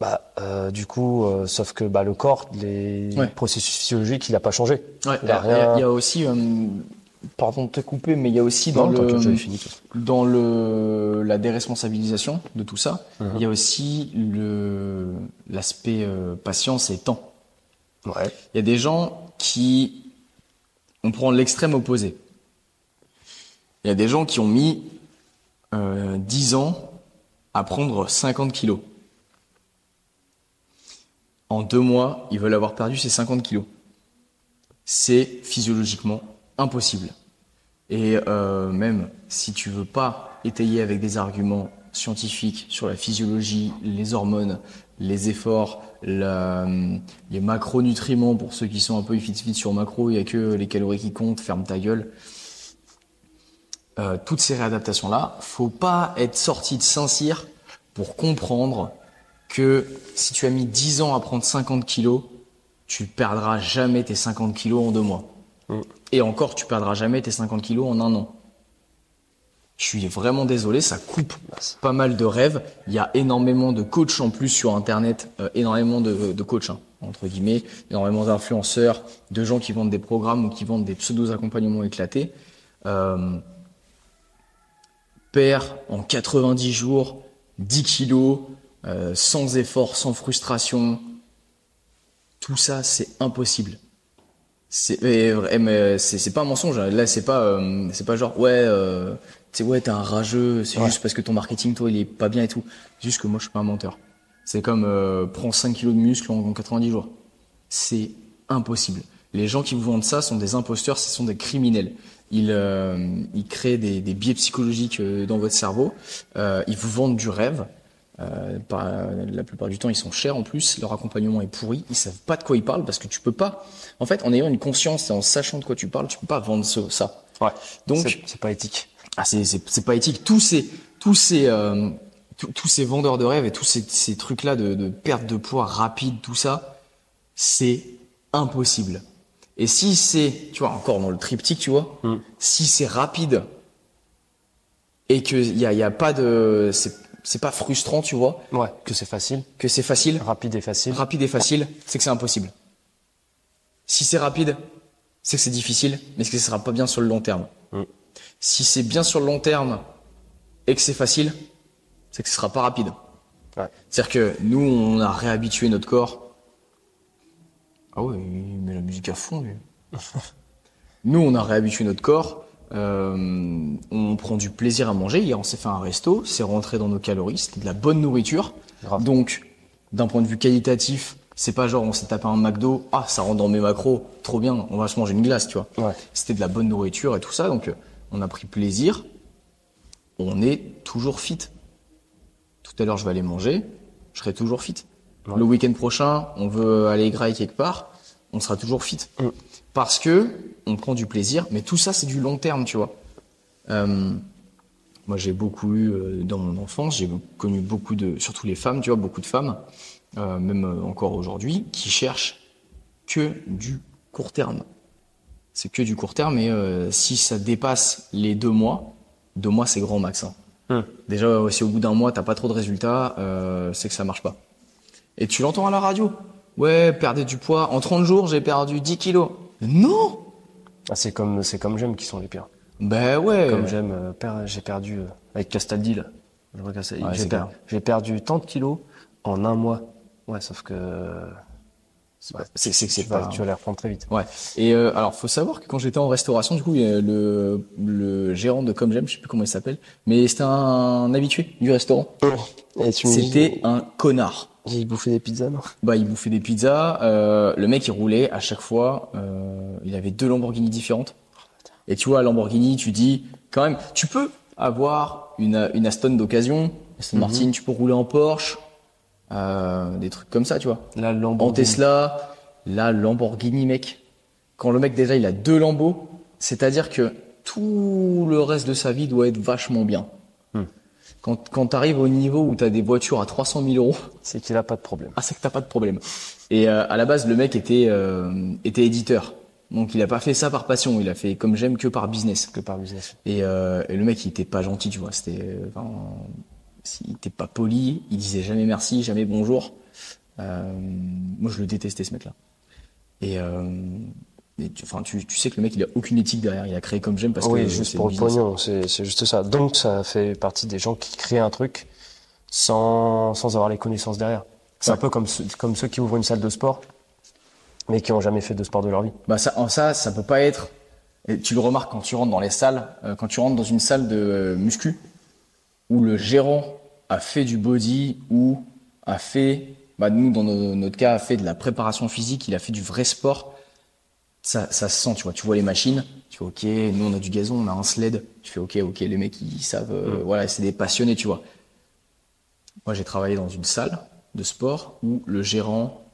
Bah, euh, du coup, euh, sauf que bah, le corps, les Ouais. processus physiologiques, il n'a pas changé. Ouais, Il y, a a- rien- il y a aussi, euh, pardon de te couper, mais il y a aussi dans Non, le fini, dans le la déresponsabilisation de tout ça, Mhm. il y a aussi le l'aspect euh, patience et temps. Ouais. Il y a des gens qui on prend l'extrême opposé. Il y a des gens qui ont mis euh, 10 ans à prendre 50 kilos. En deux mois, ils veulent avoir perdu ces 50 kilos. C'est physiologiquement impossible. Et euh, même si tu veux pas étayer avec des arguments scientifiques sur la physiologie, les hormones, les efforts, la- les macronutriments pour ceux qui sont un peu fit fit sur macro, il y a que les calories qui comptent, ferme ta gueule. Euh, toutes ces réadaptations là, faut pas être sorti de Saint-Cyr pour comprendre que si tu as mis 10 ans à prendre 50 kilos, tu perdras jamais tes 50 kilos en deux mois. Et encore, tu perdras jamais tes 50 kilos en un an. Je suis vraiment désolé, ça coupe pas mal de rêves. Il y a énormément de coachs en plus sur Internet, euh, énormément de, de coachs, hein, entre guillemets, énormément d'influenceurs, de gens qui vendent des programmes ou qui vendent des pseudo-accompagnements éclatés. Euh, perd en 90 jours 10 kilos, euh, sans effort, sans frustration. Tout ça, c'est impossible. C'est mais c'est c'est pas un mensonge. hein. Là, c'est pas euh, c'est pas genre ouais euh, tu ouais t'es un rageux. C'est Ouais. juste parce que ton marketing toi il est pas bien et tout. C'est juste que moi je suis pas un menteur. C'est comme euh, prends 5 kilos de muscle en, en 90 jours. C'est impossible. Les gens qui vous vendent ça sont des imposteurs, ce sont des criminels. Ils, euh, ils créent des, des biais psychologiques euh, dans votre cerveau. Euh, ils vous vendent du rêve. Euh, par, la plupart du temps, ils sont chers en plus. Leur accompagnement est pourri. Ils savent pas de quoi ils parlent parce que tu peux pas. En fait, en ayant une conscience et en sachant de quoi tu parles, tu peux pas vendre ce- ça. Ouais. Donc, C'est- pas éthique. ah, c'est c'est c'est pas éthique. Tous ces tous ces euh, tous, ces vendeurs de rêves et tous ces, ces trucs là de, de perte de poids rapide, tout ça, c'est impossible. Et si c'est, tu vois, encore dans le triptyque, tu vois, Mm. si c'est rapide et que y a, y a pas de, c'est pas frustrant, tu vois, Ouais. Que c'est facile, que c'est facile, rapide et facile. rapide et facile, c'est que c'est impossible. Si c'est rapide, c'est que c'est difficile, mais que ce sera pas bien sur le long terme. Mm. Si c'est bien sur le long terme et que c'est facile, c'est que ce sera pas rapide. Ouais. C'est-à-dire que nous, on a réhabitué notre corps. Ah ouais, il met la musique à fond, lui. <laughs> nous, on a réhabitué notre corps. euh, on prend du plaisir à manger. Hier, on s'est fait un resto. C'est rentré dans nos calories. C'était de la bonne nourriture. Grave. Donc, d'un point de vue qualitatif, c'est pas genre on s'est tapé un McDo. Ah, ça rentre dans mes macros. Trop bien. On va se manger une glace, tu vois. Ouais. C'était de la bonne nourriture et tout ça. Donc, euh, on a pris plaisir. On est toujours fit. Tout à l'heure, je vais aller manger. Je serai toujours fit. Ouais. Le week-end prochain, on veut aller grailler quelque part. On sera toujours fit. Mm. Parce que on prend du plaisir. Mais tout ça, c'est du long terme, tu vois. Euh, moi, j'ai beaucoup eu euh, dans mon enfance, j'ai connu beaucoup de, surtout les femmes, tu vois, beaucoup de femmes, euh, même encore aujourd'hui, qui cherchent que du court terme. C'est que du court terme, et si ça dépasse les deux mois, deux mois c'est grand max. hein. Hmm. Déjà, si au bout d'un mois t'as pas trop de résultats, c'est que ça marche pas. Et tu l'entends à la radio? Ouais, perdez du poids. En 30 jours, j'ai perdu 10 kilos. Non Ah, c'est comme, c'est comme j'aime qui sont les pires. Ben ouais. Comme j'aime, euh, per- j'ai perdu euh, avec Castaldi là. Je vois Castaldi. Ouais, j'ai, c'est per- clair. j'ai perdu tant de kilos en un mois. Ouais, sauf que c'est pas- c'est- c'est que c'est tu vas, pas- tu vas les reprendre très vite. Ouais. Et euh, alors, faut savoir que quand j'étais en restauration, du coup, il y a le, le gérant de Comme J'aime, je sais plus comment il s'appelle, mais c'était un habitué du restaurant. Et tu me dis, C'était un connard. J'ai bouffé des pizzas, non? Bah, il bouffait des pizzas. euh, le mec, il roulait à chaque fois. euh, il avait deux Lamborghini différentes. Et tu vois, Lamborghini, tu dis, quand même, tu peux avoir une, une Aston d'occasion, Aston Martin, tu peux rouler en Porsche, euh, des trucs comme ça, tu vois. La En Lamborghini. Tesla, la Lamborghini, mec. Quand le mec déjà il a deux Lambos, c'est-à-dire que tout le reste de sa vie doit être vachement bien. Quand, quand tu arrives au niveau où tu as des voitures à 300 000 euros, C'est qu'il a pas de problème. ah c'est que t'as pas de problème. Et euh, à la base le mec était euh, était éditeur, donc il a pas fait ça par passion, il a fait comme j'aime que par business. Que par business. Et, euh, et le mec, il était pas gentil, tu vois. C'était, enfin, il était pas poli. Il disait jamais merci, jamais bonjour. Moi, je le détestais ce mec-là. Et, euh, et tu, enfin, tu, tu sais que le mec, il a aucune éthique derrière. Il a créé comme j'aime parce oui, que juste c'est pour le pognon, c'est juste ça. Donc ça fait partie des gens qui créent un truc sans, sans avoir les connaissances derrière. C'est Ouais. un peu comme, ceux- comme ceux qui ouvrent une salle de sport, mais qui ont jamais fait de sport de leur vie. Bah ça, en ça, ça peut pas être. Et tu le remarques quand tu rentres dans les salles, euh, quand tu rentres dans une salle de euh, muscu où le gérant a fait du body ou a fait, bah nous dans no- notre cas, a fait de la préparation physique, il a fait du vrai sport. Ça, ça se sent, tu vois. Tu vois les machines, tu fais ok, nous on a du gazon, on a un sled. Tu fais ok, ok, les mecs ils savent, euh, voilà, c'est des passionnés, tu vois. Moi j'ai travaillé dans une salle de sport où le gérant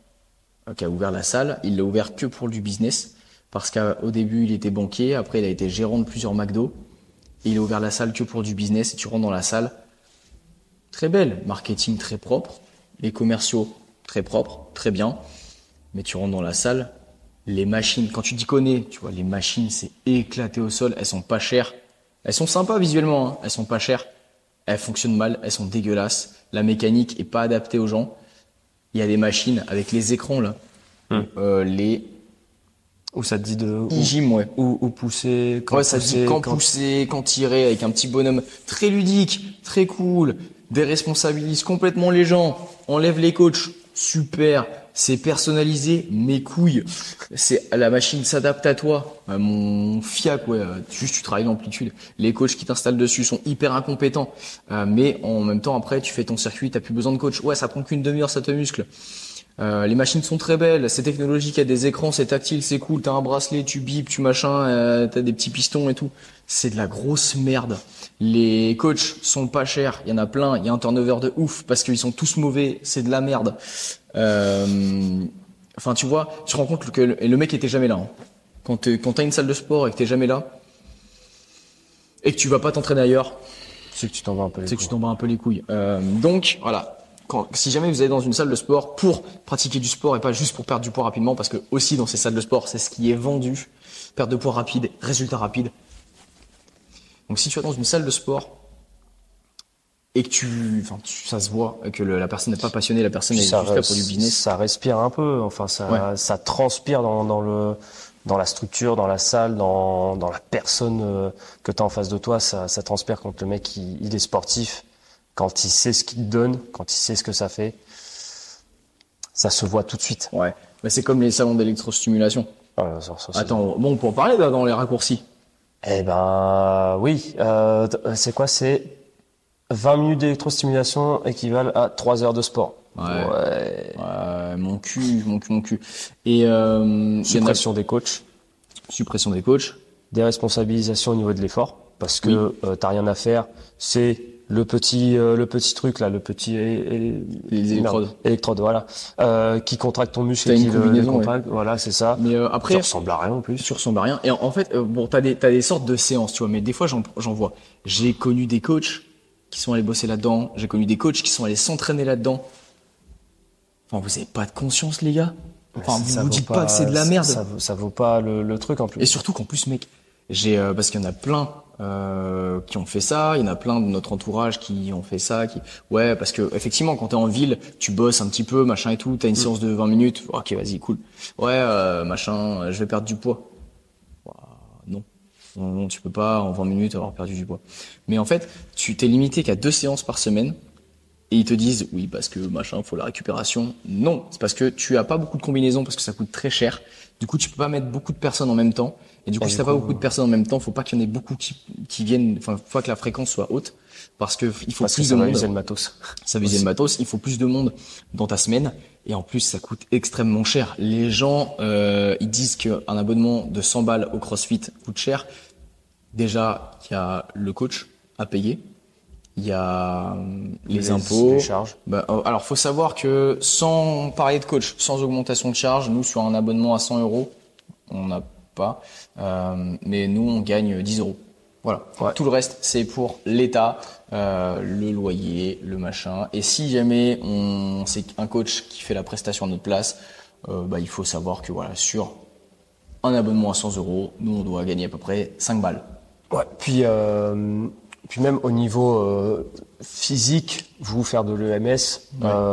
euh, qui a ouvert la salle, il l'a ouvert que pour du business parce qu'au début il était banquier, après il a été gérant de plusieurs McDo. Et il a ouvert la salle que pour du business. Et tu rentres dans la salle. Très belle, marketing très propre, les commerciaux très propres, très bien, mais tu rentres dans la salle, les machines, quand tu t'y connais, tu vois, les machines c'est éclaté au sol, elles sont pas chères, elles sont sympas visuellement, hein, elles sont pas chères, elles fonctionnent mal, elles sont dégueulasses, la mécanique est pas adaptée aux gens. Il y a des machines avec les écrans là, euh, les Où ça te dit de où, e-gym, ouais. où, où pousser, quand Ouais, ça dit pousser, quand quand- pousser, quand tirer, avec un petit bonhomme très ludique, très cool, déresponsabilise complètement les gens, enlève les coachs, super, c'est personnalisé, mes couilles, c'est la machine s'adapte à toi, Euh, mon fiac, ouais, euh, juste tu travailles l'amplitude, les coachs qui t'installent dessus sont hyper incompétents, Euh, mais en même temps après tu fais ton circuit, t'as plus besoin de coach, ouais, ça prend qu'une demi-heure, ça te muscle. Les machines sont très belles, c'est technologique, il y a des écrans, c'est tactile, c'est cool, t'as un bracelet, tu bipes, tu machin, euh, t'as des petits pistons et tout. C'est de la grosse merde. Les coachs sont pas chers, il y en a plein, il y a un turnover de ouf parce qu'ils sont tous mauvais, c'est de la merde. Euh, enfin, tu vois, tu te rends compte que le, et le mec était jamais là. hein. Quand quand t'as une salle de sport et que t'es jamais là et que tu vas pas t'entraîner ailleurs, C'est que tu t'en vas un peu c'est que tu t'en un peu les couilles. Euh, donc voilà, quand, si jamais vous allez dans une salle de sport pour pratiquer du sport et pas juste pour perdre du poids rapidement, parce que aussi dans ces salles de sport, c'est ce qui est vendu, perte de poids rapide, résultat rapide. Donc si tu vas dans une salle de sport et que tu, enfin ça se voit que le- la personne n'est pas passionnée, la personne est Puis juste ça, là pour du business. ça respire un peu, enfin ça, Ouais. ça transpire dans, dans le dans la structure, dans la salle, dans, dans la personne euh, que tu as en face de toi, ça, ça transpire quand le mec il, il est sportif, quand il sait ce qu'il donne, quand il sait ce que ça fait, ça se voit tout de suite. Ouais, mais c'est comme les salons d'électrostimulation. Ça- ça- ça- Attends, bon, pour en parler là, dans les raccourcis. Eh ben oui, euh, t- c'est quoi C'est 20 minutes d'électrostimulation équivalent à 3 heures de sport. Ouais. Ouais. Ouais, mon cul, mon cul, mon cul. Et euh, Suppression des coachs. suppression des coachs. déresponsabilisation au niveau de l'effort parce que euh, t'as rien à faire. C'est le petit euh, le petit truc là, le petit é- é- Les merde, électrodes. électrode, voilà, euh, qui contracte ton muscle et qui le, le compacte. Voilà, c'est ça. Mais euh, après, ressemble à rien en plus. tu ressembles à rien. Et en, en fait, bon, t'as des, t'as des sortes de séances, tu vois. Mais des fois, j'en, j'en vois. J'ai connu des coachs qui sont allés bosser là-dedans. J'ai connu des coachs qui sont allés s'entraîner là-dedans. Enfin, vous avez pas de conscience, les gars? Enfin, vous vous dites pas, que c'est de la merde. Ça, vaut- ça vaut pas le, le truc en plus. Et surtout qu'en plus, mec, j'ai parce qu'il y en a plein euh, qui ont fait ça, il y en a plein de notre entourage qui ont fait ça, qui ouais parce que effectivement quand t'es en ville, tu bosses un petit peu, machin et tout, t'as une Mm. séance de 20 minutes, ok vas-y cool, ouais euh, machin, je vais perdre du poids, non. non non tu peux pas en 20 minutes avoir perdu du poids, mais en fait tu t'es limité qu'à deux séances par semaine. Et ils te disent oui parce que machin faut la récupération. Non, c'est parce que tu as pas beaucoup de combinaisons parce que ça coûte très cher. Du coup, tu peux pas mettre beaucoup de personnes en même temps. Et du coup, Et si t'as pas coup, beaucoup de personnes en même temps, faut pas qu'il y en ait beaucoup qui, qui viennent. Enfin, faut pas que la fréquence soit haute parce que il faut parce que plus ça de va monde. user le matos. <laughs> Ça visait le matos. Il faut plus de monde dans ta semaine. Et en plus, ça coûte extrêmement cher. Les gens, euh, ils disent qu'un abonnement de 100 balles au CrossFit coûte cher. Déjà, il y a le coach à payer. Il y a euh, les, impôts. les charges. Bah, euh, alors, faut savoir que sans parler de coach, sans augmentation de charge, nous sur un abonnement à 100 euros, on n'a pas, euh, mais nous on gagne 10 euros. Voilà. Ouais. Tout le reste, c'est pour l'État, euh, le loyer, le machin. Et si jamais on c'est un coach qui fait la prestation à notre place, euh, bah, il faut savoir que voilà sur un abonnement à 100 euros, nous on doit gagner à peu près 5 balles. Ouais. Puis euh, puis même au niveau euh, physique, vous faire de l'EMS, euh,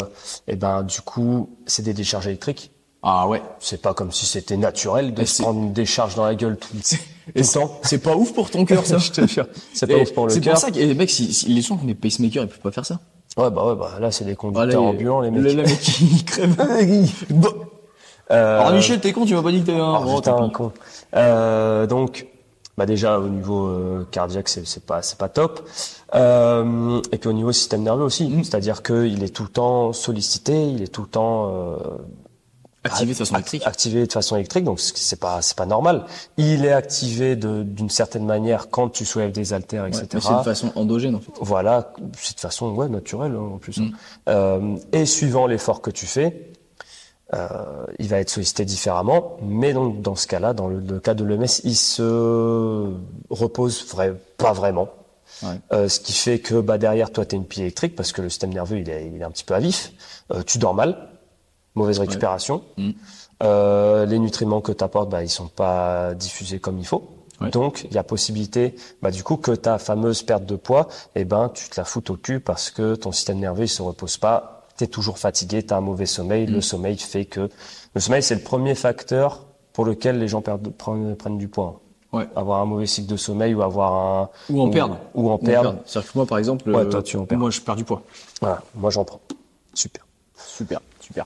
et ben du coup c'est des décharges électriques. Ah ouais. C'est pas comme si c'était naturel de Et se c'est- prendre une décharge dans la gueule tout, tout Et le temps. C'est pas ouf pour ton cœur ça. <laughs> Je te jure. C'est pas Et ouf pour le C'est cœur. pour ça que et les mecs, si, si- les gens qui ont des pacemakers, ils peuvent pas faire ça. Ouais, bah ouais, bah là, c'est des conducteurs Voilà, ambulants, les mecs. Le, le mec, il <laughs> crève. Bon. Euh, Alors Michel, t'es con, tu m'as pas dit que t'avais un. oh, Oh, putain, con. Euh, donc, bah déjà, au niveau euh, cardiaque, c'est c'est pas, c'est pas top. Euh, et puis au niveau système nerveux aussi. Mm. C'est-à-dire qu'il est tout le temps sollicité, il est tout le temps euh, Activé de façon électrique. activé de façon électrique, donc c'est pas, c'est pas normal. Il est activé de- d'une certaine manière quand tu soulèves des haltères, Ouais, etc. mais c'est de façon endogène en fait. Voilà, c'est de façon ouais, naturelle hein, en plus. Mm. Euh, et suivant l'effort que tu fais, il va être sollicité différemment. Mais donc dans ce cas-là, dans le, le cas de l'EMS, il se repose vrai, pas vraiment. Ouais. Euh, ce qui fait que bah, derrière toi, tu as une pile électrique parce que le système nerveux il est, il est un petit peu à vif. Euh, tu dors mal, mauvaise récupération. Mm. Euh, les nutriments que tu apportes, bah, ils sont pas diffusés comme il faut. Ouais. Donc, il y a possibilité, bah, du coup, que ta fameuse perte de poids, eh ben, tu te la foutes au cul parce que ton système nerveux, il se repose pas. Tu es toujours fatigué, tu as un mauvais sommeil. Mm. Le sommeil fait que... Le sommeil, c'est le premier facteur pour lequel les gens perdent, prennent, prennent du poids. Ouais. Avoir un mauvais cycle de sommeil ou avoir un... Ou en perdre. Ou en Ou en perdre. C'est-à-dire que moi, par exemple, Ouais, euh, toi, tu en perds. moi, je perds du poids. Voilà, moi j'en prends. Super. Super, super.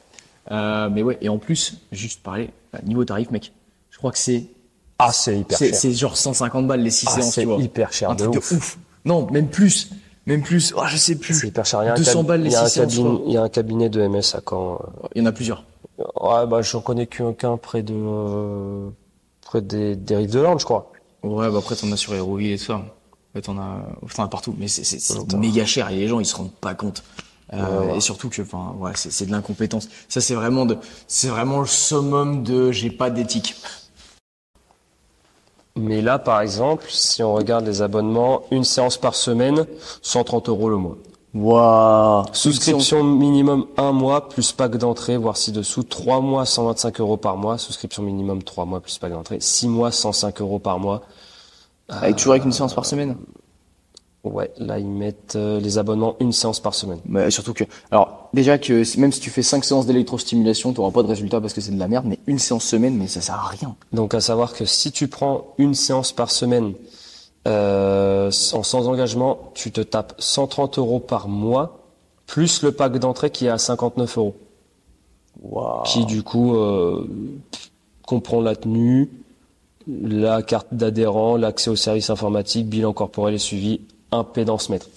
Euh, mais ouais, et en plus, juste parler, euh, niveau tarif, mec, je crois que c'est Ah, c'est hyper cher. c'est genre 150 balles les 6 Ah, séances, c'est tu vois. hyper cher Un de truc ouf. de ouf. Non, même plus. Même plus. Ah, je sais plus. C'est hyper cher. Il y a un 200 cab- balles les il y a un 6 séances, cabinet- quoi. Il y a un cabinet de MS à Caen. euh, Il y en a plusieurs. Ouais, bah, j'en connais qu'un près de, euh, près des, des rives de l'Orne, je crois. Ouais, bah après, t'en as sur Héroïle et tout ça. En fait, t'en as, t'en as partout. Mais c'est, Attends. méga cher et les gens, ils se rendent pas compte. Euh, Et surtout que, enfin, ouais, c'est, c'est de l'incompétence. Ça, c'est vraiment de, c'est vraiment le summum de j'ai pas d'éthique. Mais là, par exemple, si on regarde les abonnements, une séance par semaine, 130 euros le mois. Waouh. Souscription minimum un mois plus pack d'entrée, voire ci-dessous. Trois mois, 125 euros par mois. Souscription minimum trois mois plus pack d'entrée. Six mois, 105 euros par mois. Avec toujours avec une séance par semaine? Ouais, là, ils mettent euh, les abonnements une séance par semaine. Mais surtout que, alors, déjà que même si tu fais 5 séances d'électrostimulation, t'auras pas de résultat parce que c'est de la merde, mais une séance semaine, mais ça sert à rien. Donc, à savoir que si tu prends une séance par semaine, euh, sans, sans engagement, tu te tapes 130 euros par mois, plus le pack d'entrée qui est à 59 euros. Waouh. qui du coup euh, comprend la tenue, la carte d'adhérent, l'accès au service informatique, bilan corporel et suivi, impédance mètre.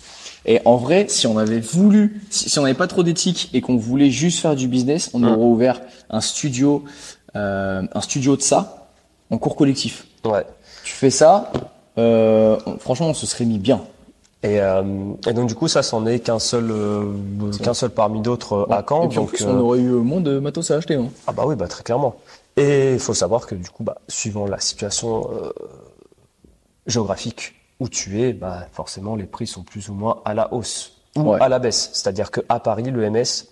Et en vrai, si on avait voulu, si, si on n'avait pas trop d'éthique et qu'on voulait juste faire du business, on aurait ouvert un studio, euh, un studio de ça, en cours collectif. Ouais. Tu fais ça, euh, on- franchement, on se serait mis bien. Et, euh, et donc du coup ça c'en est qu'un seul euh, qu'un seul parmi d'autres euh, à Caen. et puis en donc, plus, euh, on aurait eu moins de matos à acheter. Hein. ah bah oui bah très clairement. Et il faut savoir que du coup bah suivant la situation euh, géographique où tu es, bah forcément les prix sont plus ou moins à la hausse ou Ouais. à la baisse. C'est-à-dire que à Paris le MS,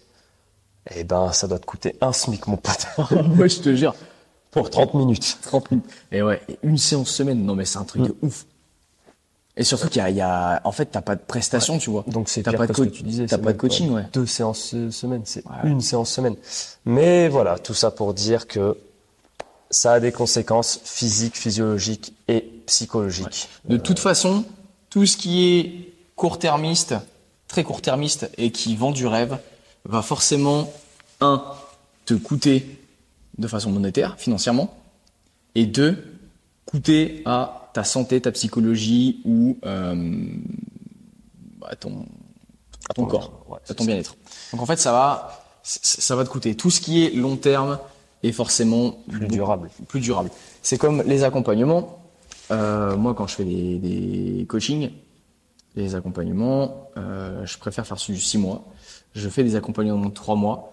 eh ben ça doit te coûter un SMIC mon pote <laughs> ouais, je te jure. pour 30 minutes. 30 minutes. Et ouais, une séance semaine, non mais c'est un truc de ouf. Et surtout qu'il y y a, en fait, t'as pas de prestation, tu vois. Donc c'est T'as pas de que ce que co- tu disais. t'as c'est pas de même coaching, ouais. Deux séances euh, semaine, c'est une séance semaine. Mais voilà, tout ça pour dire que ça a des conséquences physiques, physiologiques et psychologiques. De toute façon, tout ce qui est court-termiste, très court-termiste et qui vend du rêve, va forcément, un, te coûter de façon monétaire, financièrement, et deux, coûter à ta santé, ta psychologie ou euh, à ton, à ton Ton- corps, ouais, à ton bien-être. Donc en fait, ça va, ça va te coûter. Tout ce qui est long terme est forcément Plus durable. plus durable. C'est comme les accompagnements. Euh, moi, quand je fais des, des coachings, les accompagnements, euh, je préfère faire sur du 6 mois. Je fais des accompagnements de 3 mois.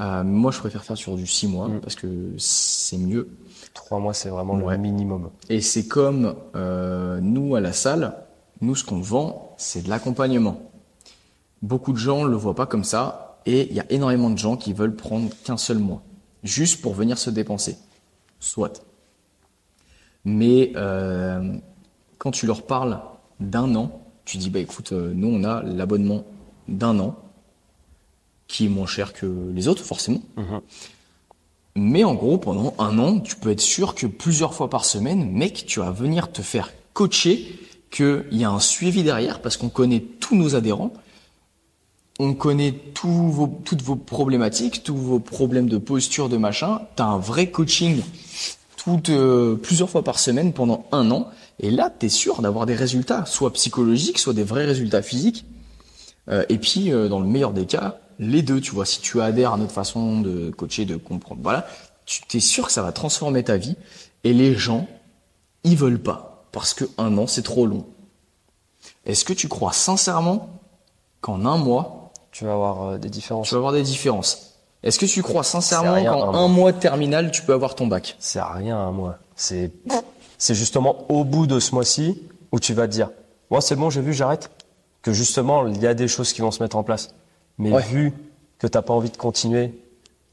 Euh, moi, je préfère faire sur du 6 mois Mm. parce que c'est mieux. Trois mois, c'est vraiment Ouais. le minimum. Et c'est comme euh, nous à la salle, nous ce qu'on vend, c'est de l'accompagnement. Beaucoup de gens le voient pas comme ça, et il y a énormément de gens qui veulent prendre qu'un seul mois, juste pour venir se dépenser. Soit. Mais euh, quand tu leur parles d'un an, tu dis bah écoute, euh, nous on a l'abonnement d'un an, qui est moins cher que les autres forcément. Mais en gros, pendant un an, tu peux être sûr que plusieurs fois par semaine, mec, tu vas venir te faire coacher, qu'il y a un suivi derrière, parce qu'on connaît tous nos adhérents, on connaît tous vos, toutes vos problématiques, tous vos problèmes de posture, de machin. Tu as un vrai coaching toutes, euh, plusieurs fois par semaine pendant un an. Et là, tu es sûr d'avoir des résultats, soit psychologiques, soit des vrais résultats physiques. Euh, et puis, euh, dans le meilleur des cas, les deux, tu vois, si tu adhères à notre façon de coacher, de comprendre, voilà, tu t'es sûr que ça va transformer ta vie. Et les gens, ils veulent pas, parce que un an, c'est trop long. Est-ce que tu crois sincèrement qu'en un mois, Tu vas avoir des différences? tu vas avoir des différences? Est-ce que tu crois sincèrement qu'en un un mois de terminale, tu peux avoir ton bac C'est à rien un mois. C'est, c'est justement au bout de ce mois-ci où tu vas te dire, moi c'est bon, j'ai vu, j'arrête. Que justement, il y a des choses qui vont se mettre en place. Mais Ouais. vu que t'as pas envie de continuer,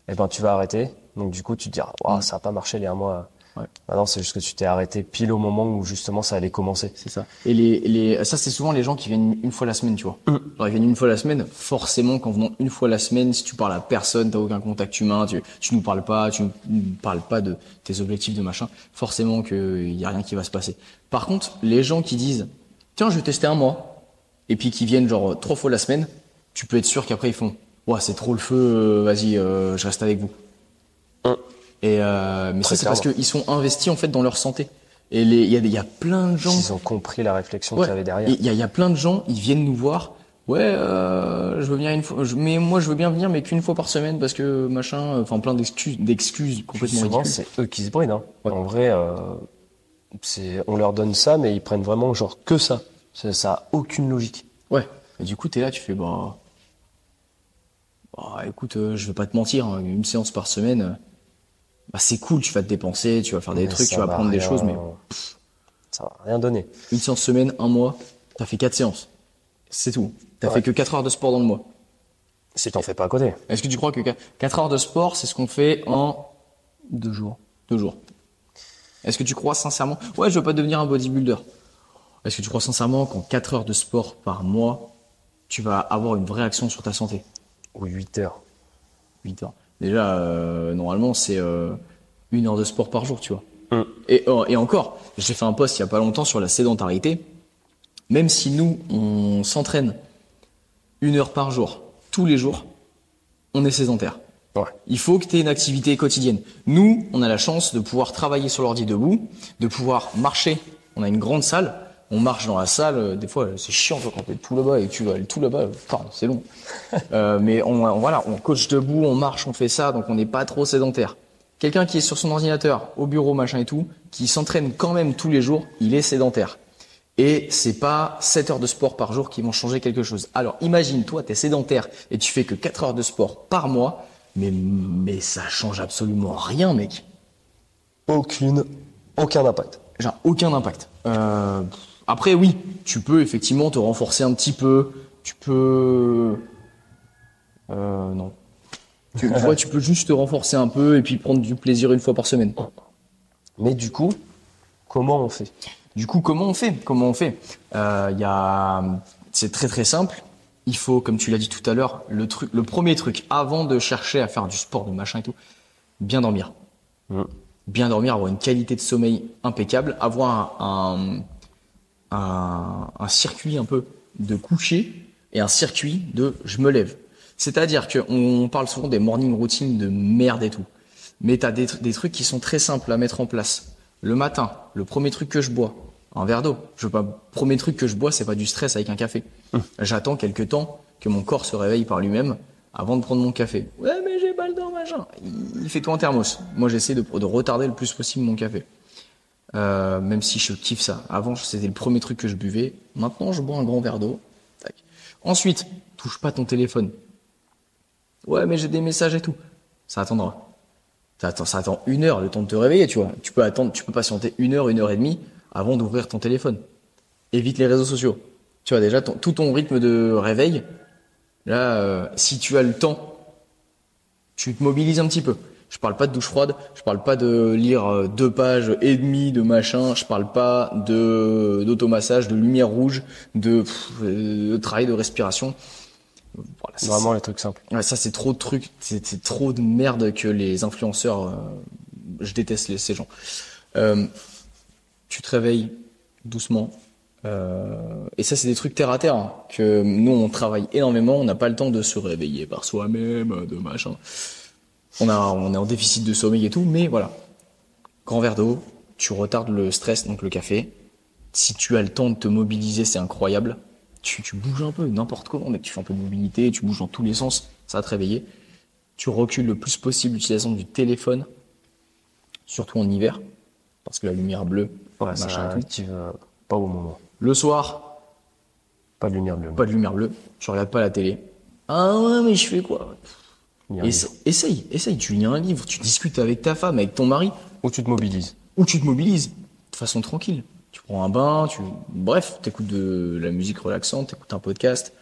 eh ben tu vas arrêter. Donc du coup, tu te diras, Ouah, ça a pas marché les un mois. Ouais. Maintenant, c'est juste que tu t'es arrêté pile au moment où justement ça allait commencer. C'est ça. Et les, les, ça, c'est souvent les gens qui viennent une fois la semaine, tu vois. Mm. Genre, ils viennent une fois la semaine. Forcément, qu'en venant une fois la semaine, si tu parles à personne, t'as aucun contact humain, tu, tu nous parles pas, tu nous parles pas de tes objectifs de machin, forcément qu'il y a rien qui va se passer. Par contre, les gens qui disent, tiens, je vais tester un mois, et puis qui viennent genre trois fois la semaine, tu peux être sûr qu'après ils font, ouais, c'est trop le feu, euh, vas-y, euh, je reste avec vous. Mm. Et euh, mais ça, c'est parce qu'ils sont investis en fait dans leur santé. Et les- il y a, y plein de gens Ils ont compris la réflexion Ouais. qu'il y avait derrière. Il y a, il y a plein de gens, ils viennent nous voir. Ouais, euh, je veux venir une fois, je- mais moi je veux bien venir, mais qu'une fois par semaine parce que machin, enfin plein d'excuses, d'excuses complètement Souvent, ridicules. c'est eux qui se brident. Hein. En vrai, euh, c'est, on leur donne ça, mais ils prennent vraiment genre que ça. Ça, ça a aucune logique. Ouais. Et du coup, t'es là, tu fais bah, bah écoute, euh, je vais pas te mentir, hein, une séance par semaine, euh, bah c'est cool, tu vas te dépenser, tu vas faire des Mais trucs, tu vas va prendre des choses, mais ça va rien donner. une séance semaine, un mois, t'as fait quatre séances, c'est tout. T'as Ouais. fait que 4 heures de sport dans le mois. Si t'en fais pas à côté. Est-ce que tu crois que 4 heures de sport, c'est ce qu'on fait en Deux jours? deux jours Est-ce que tu crois sincèrement? Ouais, je veux pas devenir un bodybuilder. Est-ce que tu crois sincèrement qu'en 4 heures de sport par mois, tu vas avoir une vraie action sur ta santé? Ou 8 heures. 8 heures. Déjà, euh, normalement, c'est euh, une heure de sport par jour, tu vois. Mm. Et, oh, et encore, j'ai fait un post il y a pas longtemps sur la sédentarité. Même si nous, on s'entraîne une heure par jour, tous les jours, on est sédentaire. Ouais. Il faut que tu aies une activité quotidienne. Nous, on a la chance de pouvoir travailler sur l'ordi debout, de pouvoir marcher. On a une grande salle. On marche dans la salle. euh, Des fois, c'est chiant quand t'es tout là-bas et que tu vas aller tout là-bas. Pardon, c'est long. <laughs> Euh, mais on, on- voilà, on coach debout, on marche, on fait ça, donc on n'est pas trop sédentaire. Quelqu'un qui est sur son ordinateur, au bureau, machin et tout, qui s'entraîne quand même tous les jours, il est sédentaire. Et c'est pas 7 heures de sport par jour qui vont changer quelque chose. Alors imagine, toi, tu es sédentaire et tu fais que 4 heures de sport par mois, mais, mais ça change absolument rien, mec. Aucune, aucun impact. Genre aucun impact. Euh, après, oui, tu peux effectivement te renforcer un petit peu. Tu peux. Euh, non. Tu, tu vois, tu peux juste te renforcer un peu et puis prendre du plaisir une fois par semaine. Mais du coup, comment on fait? Du coup, comment on fait? Comment on fait? Euh, y a, c'est très très simple. Il faut, comme tu l'as dit tout à l'heure, le truc, le premier truc, avant de chercher à faire du sport, de machin et tout, bien dormir. Mm. Bien dormir, avoir une qualité de sommeil impeccable, avoir un, un, un circuit un peu de coucher et un circuit de je me lève. C'est-à-dire qu'on parle souvent des morning routines de merde et tout. Mais tu as des, tr- des trucs qui sont très simples à mettre en place. Le matin, le premier truc que je bois, un verre d'eau. Je veux pas, premier truc que je bois, c'est pas du stress avec un café. J'attends quelques temps que mon corps se réveille par lui-même avant de prendre mon café. Ouais, mais j'ai pas le temps, machin. Il, il fait tout en thermos. Moi, j'essaie de, de retarder le plus possible mon café. Euh, même si je kiffe ça. Avant, c'était le premier truc que je buvais. Maintenant, je bois un grand verre d'eau. Ensuite, touche pas ton téléphone. Ouais, mais j'ai des messages et tout. Ça attendra. Ça attend, ça attend une heure le temps de te réveiller, tu vois. Tu peux attendre, tu peux patienter une heure, une heure et demie avant d'ouvrir ton téléphone. Évite les réseaux sociaux. Tu vois déjà tout ton rythme de réveil. Là, euh, si tu as le temps, tu te mobilises un petit peu. Je parle pas de douche froide, je parle pas de lire euh, deux pages et demie de machin, je parle pas de d'automassage, de lumière rouge, de, pff, euh, de travail de respiration. Voilà, ça, Vraiment les trucs simples. Ouais, ça c'est trop de trucs, c'est c'est trop de merde que les influenceurs. euh, je déteste les- ces gens. Euh, tu te réveilles doucement. euh, et ça c'est des trucs terre à terre hein, que nous on travaille énormément. On n'a pas le temps de se réveiller par soi-même, de machin. On a, on est en déficit de sommeil et tout, mais voilà. Grand verre d'eau, tu retardes le stress, donc le café. Si tu as le temps de te mobiliser, c'est incroyable. Tu, tu bouges un peu, n'importe comment, mec. Tu fais un peu de mobilité, tu bouges dans tous les sens, ça va te réveiller. Tu recules le plus possible l'utilisation du téléphone, surtout en hiver, parce que la lumière bleue, Ouais, ça tout. active euh, pas au moment. Le soir, Pas de lumière bleue. pas de lumière bleue, tu regardes pas la télé. Ah ouais, mais je fais quoi? Essa-. Essaye, essaye, tu lis un livre, tu discutes avec ta femme, avec ton mari, Ou tu te mobilises. ou tu te mobilises de façon tranquille. Tu prends un bain, tu, bref, t'écoutes de la musique relaxante, t'écoutes un podcast,